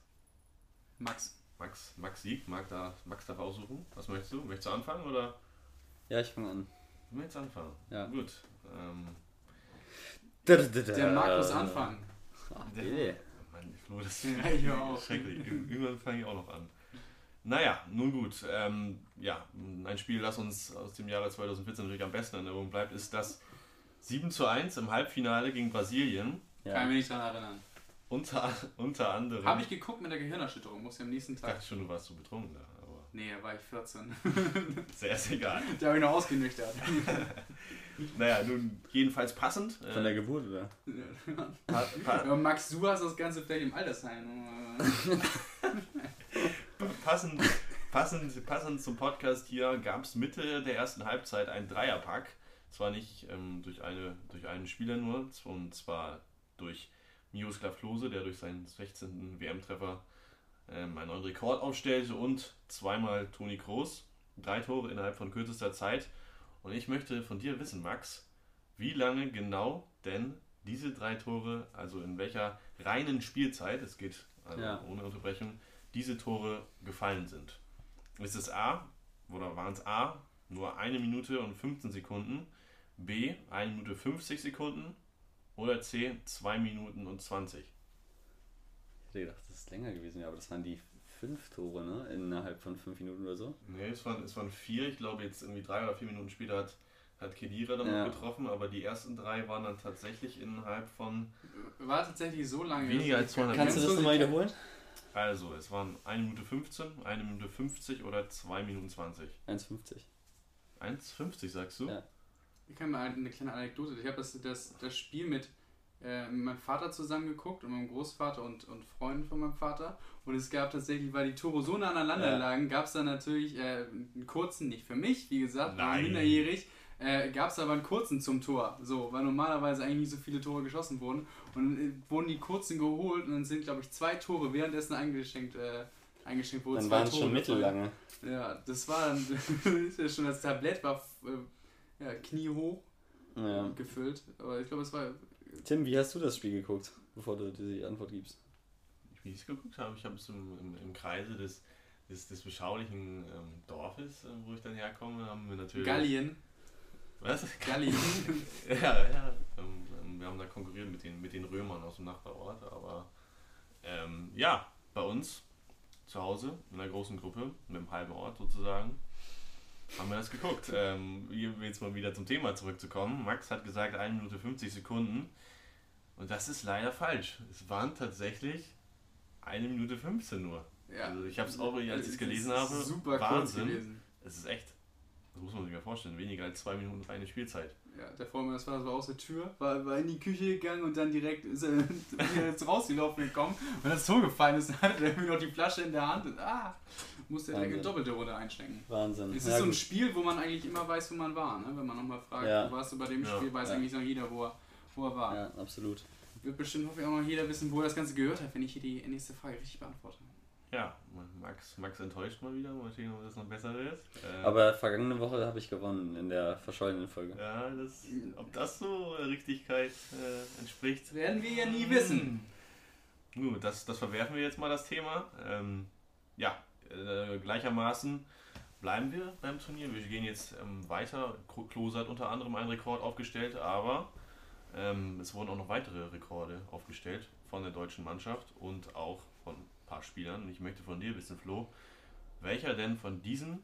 Max. Max, Max Sieg, Max, da, Max darf aussuchen. Was möchtest du? Möchtest du anfangen oder? Ja, ich fange an. Du möchtest anfangen? Ja. Gut. Ähm. Der Markus anfangen. Ach, der, Mann, Flo, das [laughs] ja, ich auch. schrecklich. Irgendwann fange ich auch noch an. Naja, nun gut. Ähm, ja, ein Spiel, das uns aus dem Jahre 2014 natürlich am besten in Erinnerung bleibt, ist das 7 zu 1 im Halbfinale gegen Brasilien. Ja. Kann ich mich nicht daran erinnern. Unter, [laughs] unter anderem. Habe ich geguckt mit der Gehirnerschütterung, muss ja am nächsten Tag. Ich dachte schon, du warst so betrunken da. Aber nee, da war ich 14. [laughs] Sehr, sehr egal. [laughs] Da habe ich noch ausgenüchtert. naja, nun, jedenfalls passend. Von äh, der Geburt, oder? pa pa ja, Max, du hast das Ganze vielleicht im Altersheim. passend, passend, passend zum Podcast hier gab es Mitte der ersten Halbzeit einen Dreierpack. Zwar nicht ähm, durch, eine, durch einen Spieler nur, und zwar durch Miroslav Klose, der durch seinen 16. WM-Treffer ähm, einen neuen Rekord aufstellte und zweimal Toni Kroos. Drei Tore innerhalb von kürzester Zeit. Und ich möchte von dir wissen, Max, wie lange genau denn diese drei Tore, also in welcher reinen Spielzeit, es geht also ja. ohne Unterbrechung, diese Tore gefallen sind. Ist es A, oder waren es A, nur eine Minute und 15 Sekunden, B, 1 Minute 50 Sekunden oder C, 2 Minuten und 20? Ich hätte gedacht, das ist länger gewesen, ja, aber das waren die fünf Tore, ne? Innerhalb von fünf Minuten oder so? Nee, es waren, es waren vier. Ich glaube, jetzt irgendwie drei oder vier Minuten später hat, hat Kedira dann ja. noch getroffen, aber die ersten drei waren dann tatsächlich innerhalb von. War tatsächlich so lange. Weniger als 200 Kannst du das nochmal wiederholen? Also, es waren 1 Minute 15, 1 Minute 50 oder 2 Minuten 20. 1,50. 1,50 sagst du? Ja. Ich kann mal eine kleine Anekdote. Ich habe das, das, das Spiel mit, äh, mit meinem Vater zusammen geguckt und meinem Großvater und, und Freunden von meinem Vater. Und es gab tatsächlich, weil die Tore so nah aneinander ja. lagen, gab es dann natürlich äh, einen kurzen, nicht für mich, wie gesagt, Nein. minderjährig, äh, gab es aber einen kurzen zum Tor. So, weil normalerweise eigentlich nicht so viele Tore geschossen wurden. Und äh, wurden die kurzen geholt und dann sind, glaube ich, zwei Tore währenddessen eingeschenkt, äh, eingeschenkt wurden. Dann waren es schon mittellange. Ja, das war dann, [laughs] schon das Tablett war ja, kniehoch ja. gefüllt. Aber ich glaube, es war. Tim, wie hast du das Spiel geguckt, bevor du die Antwort gibst? Wie ich es geguckt habe, ich habe es im, im, im Kreise des, des, des beschaulichen ähm, Dorfes, äh, wo ich dann herkomme, haben wir natürlich. Gallien. Was? Gallien. [laughs] ja, ja. Ähm, ähm, wir haben da konkurriert mit den, mit den Römern aus dem Nachbarort, aber ähm, ja, bei uns zu Hause in einer großen Gruppe, mit einem halben Ort sozusagen, haben wir das geguckt. ähm, jetzt mal wieder zum Thema zurückzukommen. Max hat gesagt 1 Minute 50 Sekunden. Und das ist leider falsch. Es waren tatsächlich eine Minute 15 nur. Ja. Also ich habe es auch, als ich es gelesen habe, super Wahnsinn. Gewesen. Es ist echt, das muss man sich mal vorstellen, weniger als zwei Minuten reine Spielzeit. Ja, der das war so aus der Tür, war, war in die Küche gegangen und dann direkt ist er [laughs] jetzt rausgelaufen gekommen und das Tor gefallen ist, hat er irgendwie noch die Flasche in der Hand und ah, musste er direkt eine doppelte Runde einstecken. Wahnsinn. Es ist ja, so ein gut. Spiel, wo man eigentlich immer weiß, wo man war, ne? wenn man nochmal fragt, ja. wo warst du bei dem ja. Spiel, weiß eigentlich noch jeder, wo er, wo er war. Ja, absolut wird bestimmt hoffe ich auch noch jeder wissen, wo er das Ganze gehört hat, wenn ich hier die nächste Frage richtig beantworte. Ja, Max, Max enttäuscht mal wieder, mal sehen, ob das noch besser wird. Äh, Aber vergangene Woche habe ich gewonnen in der verschollenen Folge. Ja, das, ob das so Richtigkeit äh, entspricht. Werden wir ja nie wissen. Hm. Gut, das, das verwerfen wir jetzt mal das Thema. Ähm, ja, äh, gleichermaßen bleiben wir beim Turnier. Wir gehen jetzt ähm, weiter. Klose hat unter anderem einen Rekord aufgestellt, aber ähm, es wurden auch noch weitere Rekorde aufgestellt von der deutschen Mannschaft und auch paar Spielern. Und ich möchte von dir wissen, Flo, welcher denn von diesen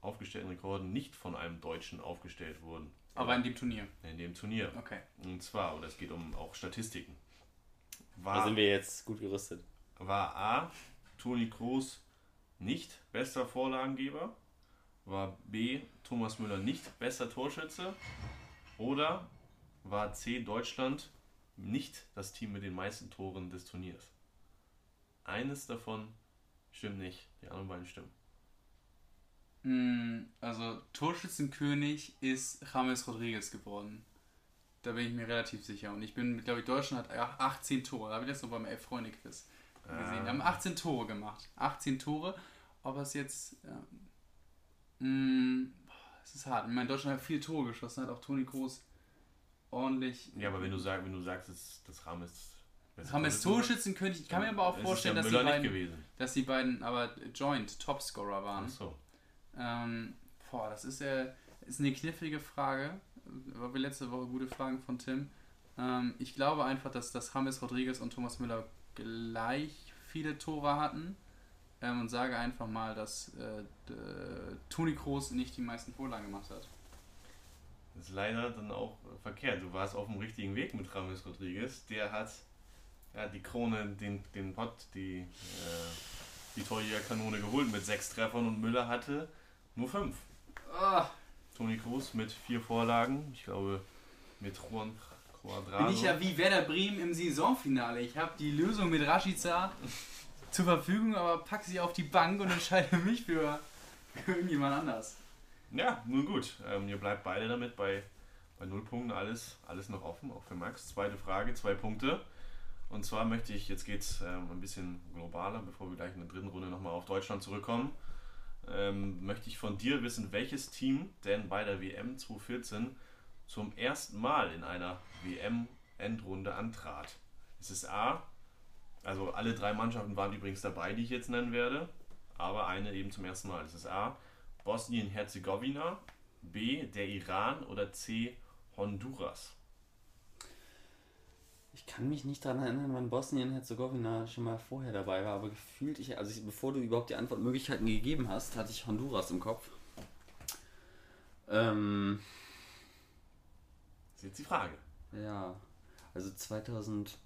aufgestellten Rekorden nicht von einem Deutschen aufgestellt wurden? Aber in dem Turnier. In dem Turnier. Okay. Und zwar, oder es geht um auch Statistiken. War, da sind wir jetzt gut gerüstet. War A. Toni Kroos nicht bester Vorlagengeber? War B. Thomas Müller nicht bester Torschütze? Oder war C Deutschland nicht das Team mit den meisten Toren des Turniers. Eines davon stimmt nicht, die anderen beiden stimmen. Hm, also Torschützenkönig ist James Rodriguez geworden. Da bin ich mir relativ sicher. Und ich bin, glaube ich, Deutschland hat 18 Tore. Da habe ich das noch beim Elf-Freunde-Quiz gesehen. Die haben 18 Tore gemacht. 18 Tore. Ob es jetzt. Es ist hart. Ich meine, Deutschland hat viele Tore geschossen, hat auch Toni Kroos ordentlich. Ja, aber wenn du, sag, wenn du sagst, dass das Rames. Rames Torschützenkönig, ich kann mir aber auch vorstellen, dass, die beiden, dass die beiden aber joint Topscorer waren. Ach so. Ähm, boah, das ist ja ist eine knifflige Frage. War wir letzte Woche gute Fragen von Tim. Ähm, ich glaube einfach, dass, dass James Rodriguez und Thomas Müller gleich viele Tore hatten. Ähm, und sage einfach mal, dass äh, Toni Kroos nicht die meisten Vorlagen gemacht hat. Das ist leider dann auch verkehrt. Du warst auf dem richtigen Weg mit James Rodriguez. Der hat ja, die Krone, den, den Pott, die, äh, die Torjägerkanone geholt mit sechs Treffern und Müller hatte nur fünf. Ah. Toni Kroos mit vier Vorlagen. Ich glaube, mit Juan Quadrado. Bin ich ja wie Werder Bremen im Saisonfinale. Ich habe die Lösung mit Rashica [laughs] zur Verfügung, aber packe sie auf die Bank und entscheide mich für, für irgendjemand anders. Ja, nun gut. Ähm, ihr bleibt beide damit bei, bei null Punkten. Alles, alles noch offen, auch für Max. Zweite Frage, zwei Punkte. Und zwar möchte ich, jetzt geht es ähm, ein bisschen globaler, bevor wir gleich in der dritten Runde nochmal auf Deutschland zurückkommen, ähm, möchte ich von dir wissen, welches Team denn bei der WM 2014 zum ersten Mal in einer WM-Endrunde antrat. Es ist A, also alle drei Mannschaften waren übrigens dabei, die ich jetzt nennen werde, aber eine eben zum ersten Mal. Es ist A, Bosnien-Herzegowina, B, der Iran oder C, Honduras. Ich kann mich nicht daran erinnern, wann Bosnien-Herzegowina schon mal vorher dabei war, aber gefühlt, ich, also ich, bevor du überhaupt die Antwortmöglichkeiten gegeben hast, hatte ich Honduras im Kopf. Ähm, das ist jetzt die Frage. Ja, also 2010.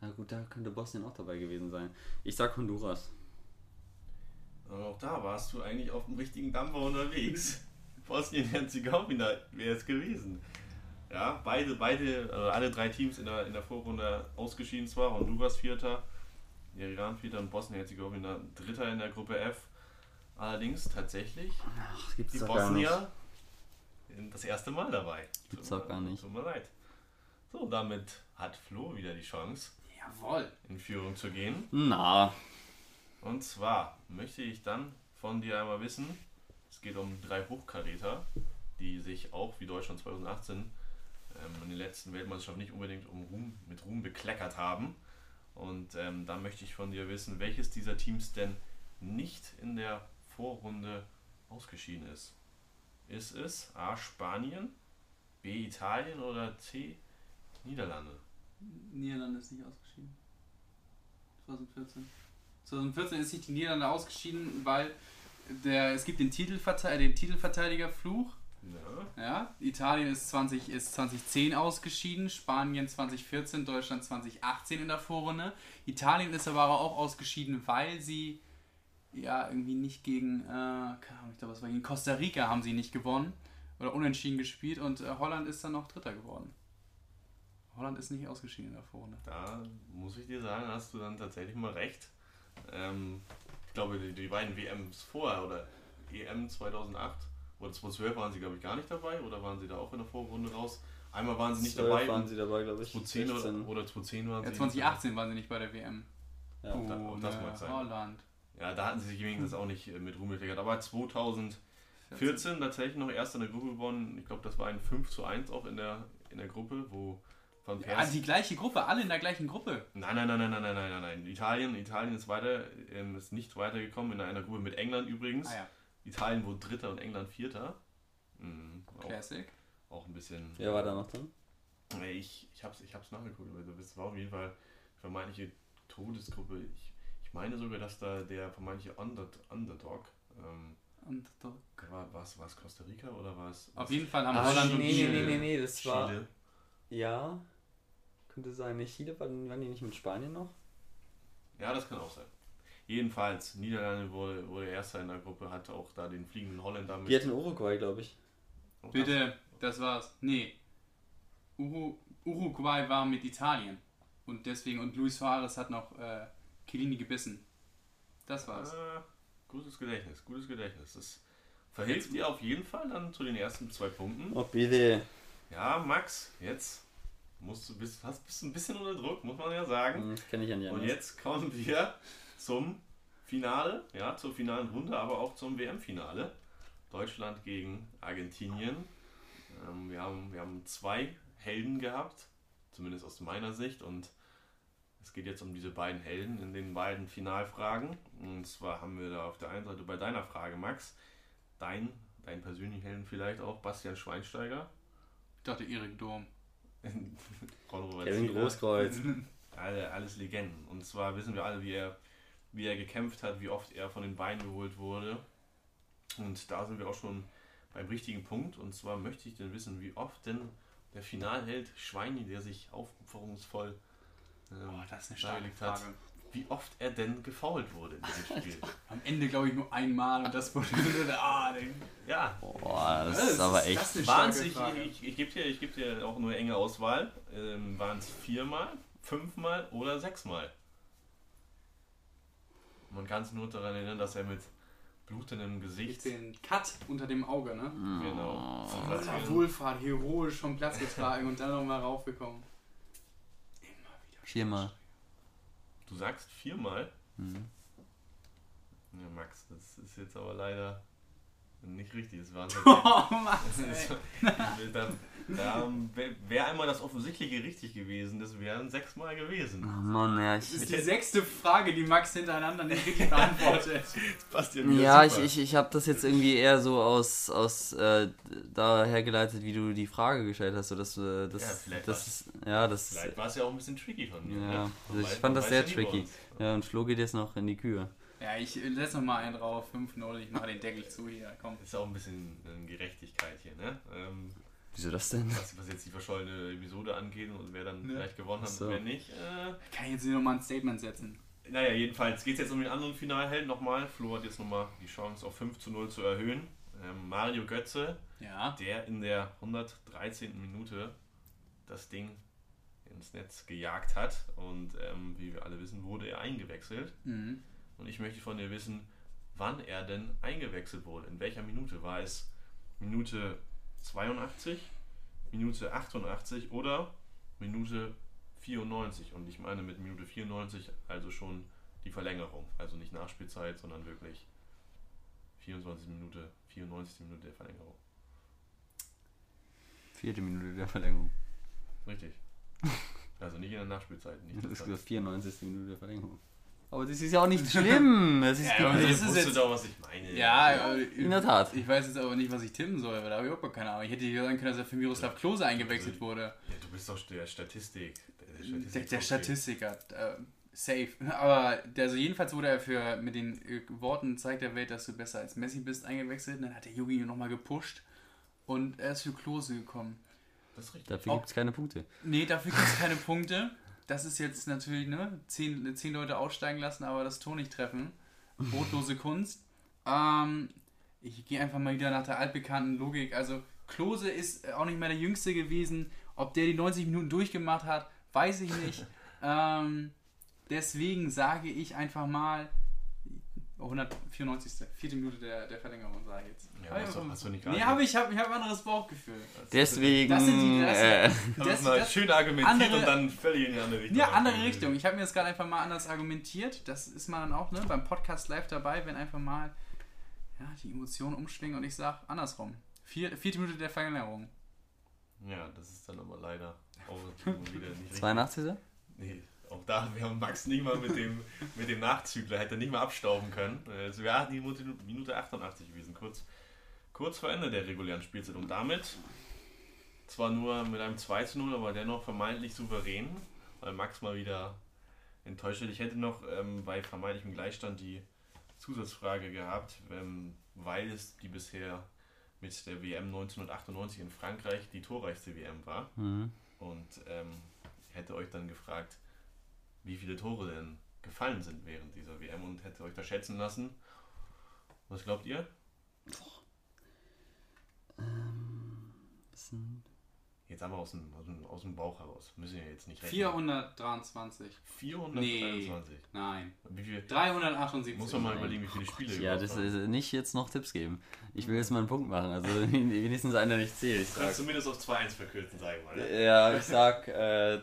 Na gut, da könnte Bosnien auch dabei gewesen sein. Ich sag Honduras. Aber auch da warst du eigentlich auf dem richtigen Dampfer unterwegs. Bosnien-Herzegowina wäre es gewesen. Ja, beide, beide, also alle drei Teams in der, in der Vorrunde ausgeschieden zwar. Honduras Vierter, der Iran Vierter und Bosnien-Herzegowina Dritter in der Gruppe F. Allerdings tatsächlich Ach, die Bosnier das erste Mal dabei. Gibt's auch gar nicht. Tut mir leid. So, damit hat Flo wieder die Chance, Jawohl. in Führung zu gehen. Na. Und zwar möchte ich dann von dir einmal wissen, es geht um drei Hochkaräter, die sich auch wie Deutschland 2018 ähm, in den letzten Weltmeisterschaften nicht unbedingt um Ruhm, mit Ruhm bekleckert haben. Und ähm, da möchte ich von dir wissen, welches dieser Teams denn nicht in der Vorrunde ausgeschieden ist. Ist es A. Spanien, B. Italien oder C. Niederlande? Niederlande ist nicht ausgeschieden. 2014. 2014 ist nicht die Niederlande ausgeschieden, weil der, es gibt den, Titelverte den Titelverteidigerfluch ja. ja. Italien ist, 20, ist 2010 ausgeschieden, Spanien 2014, Deutschland 2018 in der Vorrunde. Italien ist aber auch ausgeschieden, weil sie ja irgendwie nicht gegen, äh, ich glaube, was war gegen Costa Rica haben sie nicht gewonnen oder unentschieden gespielt und äh, Holland ist dann noch Dritter geworden. Holland ist nicht ausgeschieden in der Vorrunde. Da muss ich dir sagen, hast du dann tatsächlich mal recht. Ähm, ich glaube, die, die beiden WMs vorher oder EM 2008 oder 2012 waren sie, glaube ich, gar nicht dabei oder waren sie da auch in der Vorrunde raus? Einmal waren sie nicht dabei. waren sie dabei, glaube ich. 2010 oder, oder 2010 waren ja, sie. 2018 waren sie nicht bei der WM. Ja, oh, da, das mag sein. Holland. Ja, da hatten sie sich wenigstens auch nicht äh, mit Ruhm gekleckert. Aber 2014 14. tatsächlich noch erst in der Gruppe gewonnen. Ich glaube, das war ein 5 zu 1 auch in der, in der Gruppe, wo Van Persie. Also die gleiche Gruppe, alle in der gleichen Gruppe. Nein, nein, nein, nein, nein, nein, nein, nein. Italien, Italien ist weiter, ähm, ist nicht weitergekommen in einer Gruppe mit England übrigens. Ah, ja. Italien wurde Dritter und England Vierter. Mhm, Classic. Auch, auch ein bisschen. Wer war da noch drin? Ich, ich hab's, ich hab's nachgeguckt, aber das war auf jeden Fall vermeintliche Todesgruppe. Ich, ich meine sogar, dass da der vermeintliche Under, Underdog. Ähm, Underdog. War es was Costa Rica oder war es. Auf jeden Fall haben ah, Holland nee, und Chile. Nee, nee, nee, nee, das Chile. war. Ja. Könnte sein. Nee, Chile waren, waren die nicht mit Spanien noch? Ja, das kann auch sein. Jedenfalls, Niederlande wurde, wurde Erster in der Gruppe, hatte auch da den fliegenden Holländer mit. Die hatten Uruguay, glaube ich. Oh, Bitte, das war's. Nee. Uru Uruguay war mit Italien. Und deswegen, und Luis Suarez hat noch äh, Chiellini gebissen. Das war's. Äh, gutes Gedächtnis, gutes Gedächtnis. Das verhilft dir auf jeden Fall dann zu den ersten zwei Punkten. Oh, bitte. Ja, Max, jetzt musst du bist, hast, bist ein bisschen unter Druck, muss man ja sagen. Das kenne ich an Und jetzt kommen wir zum Finale, ja, zur finalen Runde, aber auch zum WM-Finale. Deutschland gegen Argentinien. Ähm, wir, haben, wir haben zwei Helden gehabt, zumindest aus meiner Sicht. Und es geht jetzt um diese beiden Helden in den beiden Finalfragen. Und zwar haben wir da auf der einen Seite bei deiner Frage, Max, dein, dein persönlichen Helden vielleicht auch, Bastian Schweinsteiger. Ich dachte Erik Durm. [laughs] Kevin Großkreuz. [laughs] Alle, alles Legenden. Und zwar wissen wir alle, wie er, wie er gekämpft hat, wie oft er von den Beinen geholt wurde. Und da sind wir auch schon beim richtigen Punkt. Und zwar möchte ich denn wissen, wie oft denn der Finalheld Schweini, der sich aufopferungsvoll ähm, Oh, das ist eine starke Frage. wie oft er denn gefault wurde in diesem Spiel. [laughs] Am Ende glaube ich nur einmal und das wurde [laughs] ah, den, ja, Boah, das Das ist aber echt. ist starke ich, ich, ich gebe dir, ich geb dir auch nur enge Auswahl, ähm, waren es viermal, fünfmal oder sechsmal. Man kann sich nur daran erinnern, dass er mit blutendem Gesicht den Cut unter dem Auge, ne? genau, zum Oh. Wohlfahrt, heroisch vom Platz getragen und dann nochmal raufgekommen. Immer wieder. Viermal. Du sagst viermal? Mhm. Ja, Max, das ist jetzt aber leider nicht richtig. Es waren [laughs] Oh, Mann, [laughs] Das da da wäre einmal das Offensichtliche richtig gewesen, das wären sechsmal gewesen. Oh Mann, ja, Das ist ich. die sechste Frage, die Max hintereinander nicht richtig beantwortet. [laughs] Passt Ja, ich, ich, ich habe das jetzt irgendwie eher so aus, aus äh, da hergeleitet, wie du die Frage gestellt hast. So, dass, äh, das, Ja, vielleicht das ist, ja, das Vielleicht war es ja auch ein bisschen tricky von mir. Ja, ne? also ich fand das sehr ja tricky. Ja, und Flo geht jetzt noch in die Kühe. Ja, ich setze nochmal einen drauf, 5-0, ich mache den Deckel zu hier, komm. Ist auch ein bisschen äh, Gerechtigkeit hier, ne? Ähm, Wieso das denn? was, was jetzt die verschollene Episode angeht und wer dann Ne. vielleicht gewonnen hat so. und wer nicht. Äh, Kann ich jetzt hier nochmal ein Statement setzen? naja, jedenfalls geht es jetzt um den anderen Finalhelden nochmal. Flo hat jetzt nochmal die Chance auf 5 zu 0 zu erhöhen. Ähm, Mario Götze, Ja. der in der 113. Minute das Ding ins Netz gejagt hat. Und ähm, wie wir alle wissen, wurde er eingewechselt. Mhm. Und ich möchte von dir wissen, wann er denn eingewechselt wurde. In welcher Minute? War es Minute 82, Minute 88 oder Minute 94? Und ich meine mit Minute 94 also schon die Verlängerung. Also nicht Nachspielzeit, sondern wirklich 24 Minute, 94 Minute der Verlängerung. Vierte Minute der Verlängerung. Richtig. Also nicht in der Nachspielzeit. Nicht Das ist das die 94. Minute der Verlängerung. Aber das ist ja auch nicht [laughs] schlimm. Das ist Ja, aber also, das ist jetzt- doch, was ich meine. Ja, in der Tat. Ich weiß jetzt aber nicht, was ich tippen soll, weil da habe ich auch gar keine Ahnung. Ich hätte hier sagen können, dass er für Miroslav Klose eingewechselt wurde. Ja, du bist doch der Statistik. Der, Der, der Statistiker. Äh, safe. Aber der, also jedenfalls wurde er für mit den äh, Worten zeigt der Welt, dass du besser als Messi bist, eingewechselt. Und dann hat der ihn nochmal gepusht und er ist für Klose gekommen. Das ist richtig. Dafür gibt es keine Punkte. Nee, dafür gibt es keine Punkte. Das ist jetzt natürlich, ne, zehn, zehn Leute aussteigen lassen, aber das Tor nicht treffen. Brotlose Kunst. Ähm, ich gehe einfach mal wieder nach der altbekannten Logik. Also, Klose ist auch nicht mehr der Jüngste gewesen. Ob der die 90 Minuten durchgemacht hat, weiß ich nicht. [laughs] ähm, deswegen sage ich einfach mal 194. Vierte Minute der, der Verlängerung, sage ich jetzt. Ja, hast du- hast du nicht gerade- Nee, habe ich, hab, ich hab ein anderes Bauchgefühl. Deswegen. Das sind die- das äh, Hast Das- das, mal das- schön argumentiert andere- und dann völlig in die andere Richtung. Ja, andere. Richtung. Ich habe mir das gerade einfach mal anders argumentiert. Das ist man dann auch ne, beim Podcast live dabei, wenn einfach mal ja, die Emotionen umschwingen und ich sage andersrum. Vier, vierte Minute der Verlängerung. Ja, das ist dann aber leider auch wieder nicht richtig. 82. Nee, auch da wäre Max nicht mal mit dem, mit dem Nachzügler, hätte nicht mal abstauben können. Es wäre die Minute, Minute 88 gewesen, kurz, kurz vor Ende der regulären Spielzeit. Und damit zwar nur mit einem 2 zu 0, aber dennoch vermeintlich souverän, weil Max mal wieder enttäuscht wird. Ich hätte noch ähm, bei vermeintlichem Gleichstand die Zusatzfrage gehabt, ähm, weil es die bisher mit der WM 1998 in Frankreich die torreichste WM war. Mhm. Und ähm, hätte euch dann gefragt, wie viele Tore denn gefallen sind während dieser WM und hätte euch da schätzen lassen. Was glaubt ihr? Sind- Jetzt aber aus dem, aus dem, aus dem Bauch heraus. Müssen wir jetzt nicht rechnen. 423. 423. Nein. Wie viel? 378. Muss man mal überlegen, wie viele Spiele Ja, überhaupt das ist nicht jetzt noch Tipps geben. Ich will jetzt mal einen Punkt machen. Also [laughs] wenigstens einer nicht zählt. Ich Du kannst sag, zumindest auf 2-1 verkürzen, sag ich mal. Ne? ja, ich sag äh,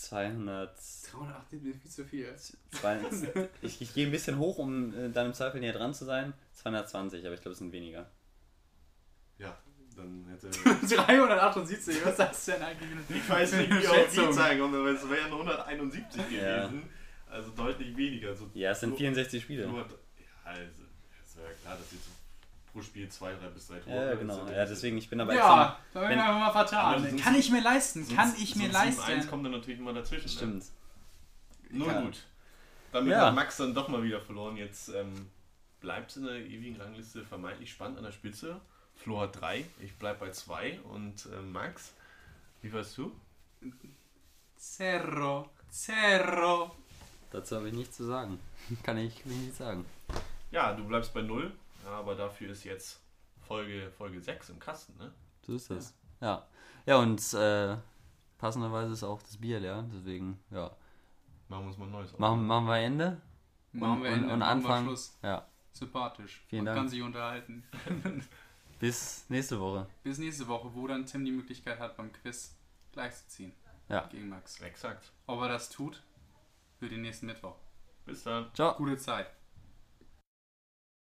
200. 378 ist viel zu viel. ich ich gehe ein bisschen hoch, um äh, dann im Zweifel näher dran zu sein. 220, aber ich glaube, es sind weniger. Ja, dann hätte. [laughs] 378, was sagst du denn eigentlich? Ich weiß nicht, wie auf die zeigen, aber es wären 171 Ja. gewesen. Also deutlich weniger. Also Ja, es sind nur- 64 Spiele. Nur, ja, also, es war ja klar, dass sie zu pro Spiel zwei, drei bis drei Tore. Ja, genau. Ja, deswegen, ich bin aber Ja, da bin wenn- ich einfach mal vertan. Kann ich mir leisten, kann ich mir sonst 7-1 leisten. kommt dann natürlich immer dazwischen. Stimmt. Ne? Nur Ja. gut. Damit Ja. hat Max dann doch mal wieder verloren. Jetzt ähm, bleibt es in der ewigen Rangliste vermeintlich spannend an der Spitze. Flo hat drei, ich bleib bei zwei und äh, Max, wie warst du? Zerro, Zerro. Dazu habe ich nichts zu sagen. [laughs] Kann ich, kann ich nicht sagen. Ja, du bleibst bei null, aber dafür ist jetzt Folge, Folge 6 im Kasten, ne? So ist das. Ja. Ja, und äh, passenderweise ist auch das Bier leer. Deswegen, ja. Machen wir uns mal ein neues auf. Machen, machen wir Ende. Machen wir und, Ende, und wir Anfang. Schluss. Ja. Sympathisch. Vielen Man Dank. kann sich unterhalten. [laughs] [laughs] Bis nächste Woche. Bis nächste Woche, wo dann Tim die Möglichkeit hat, beim Quiz gleichzuziehen. Ja. Gegen Max. Exakt. Ob er das tut, für den nächsten Mittwoch. Bis dann. Ciao. Gute Zeit.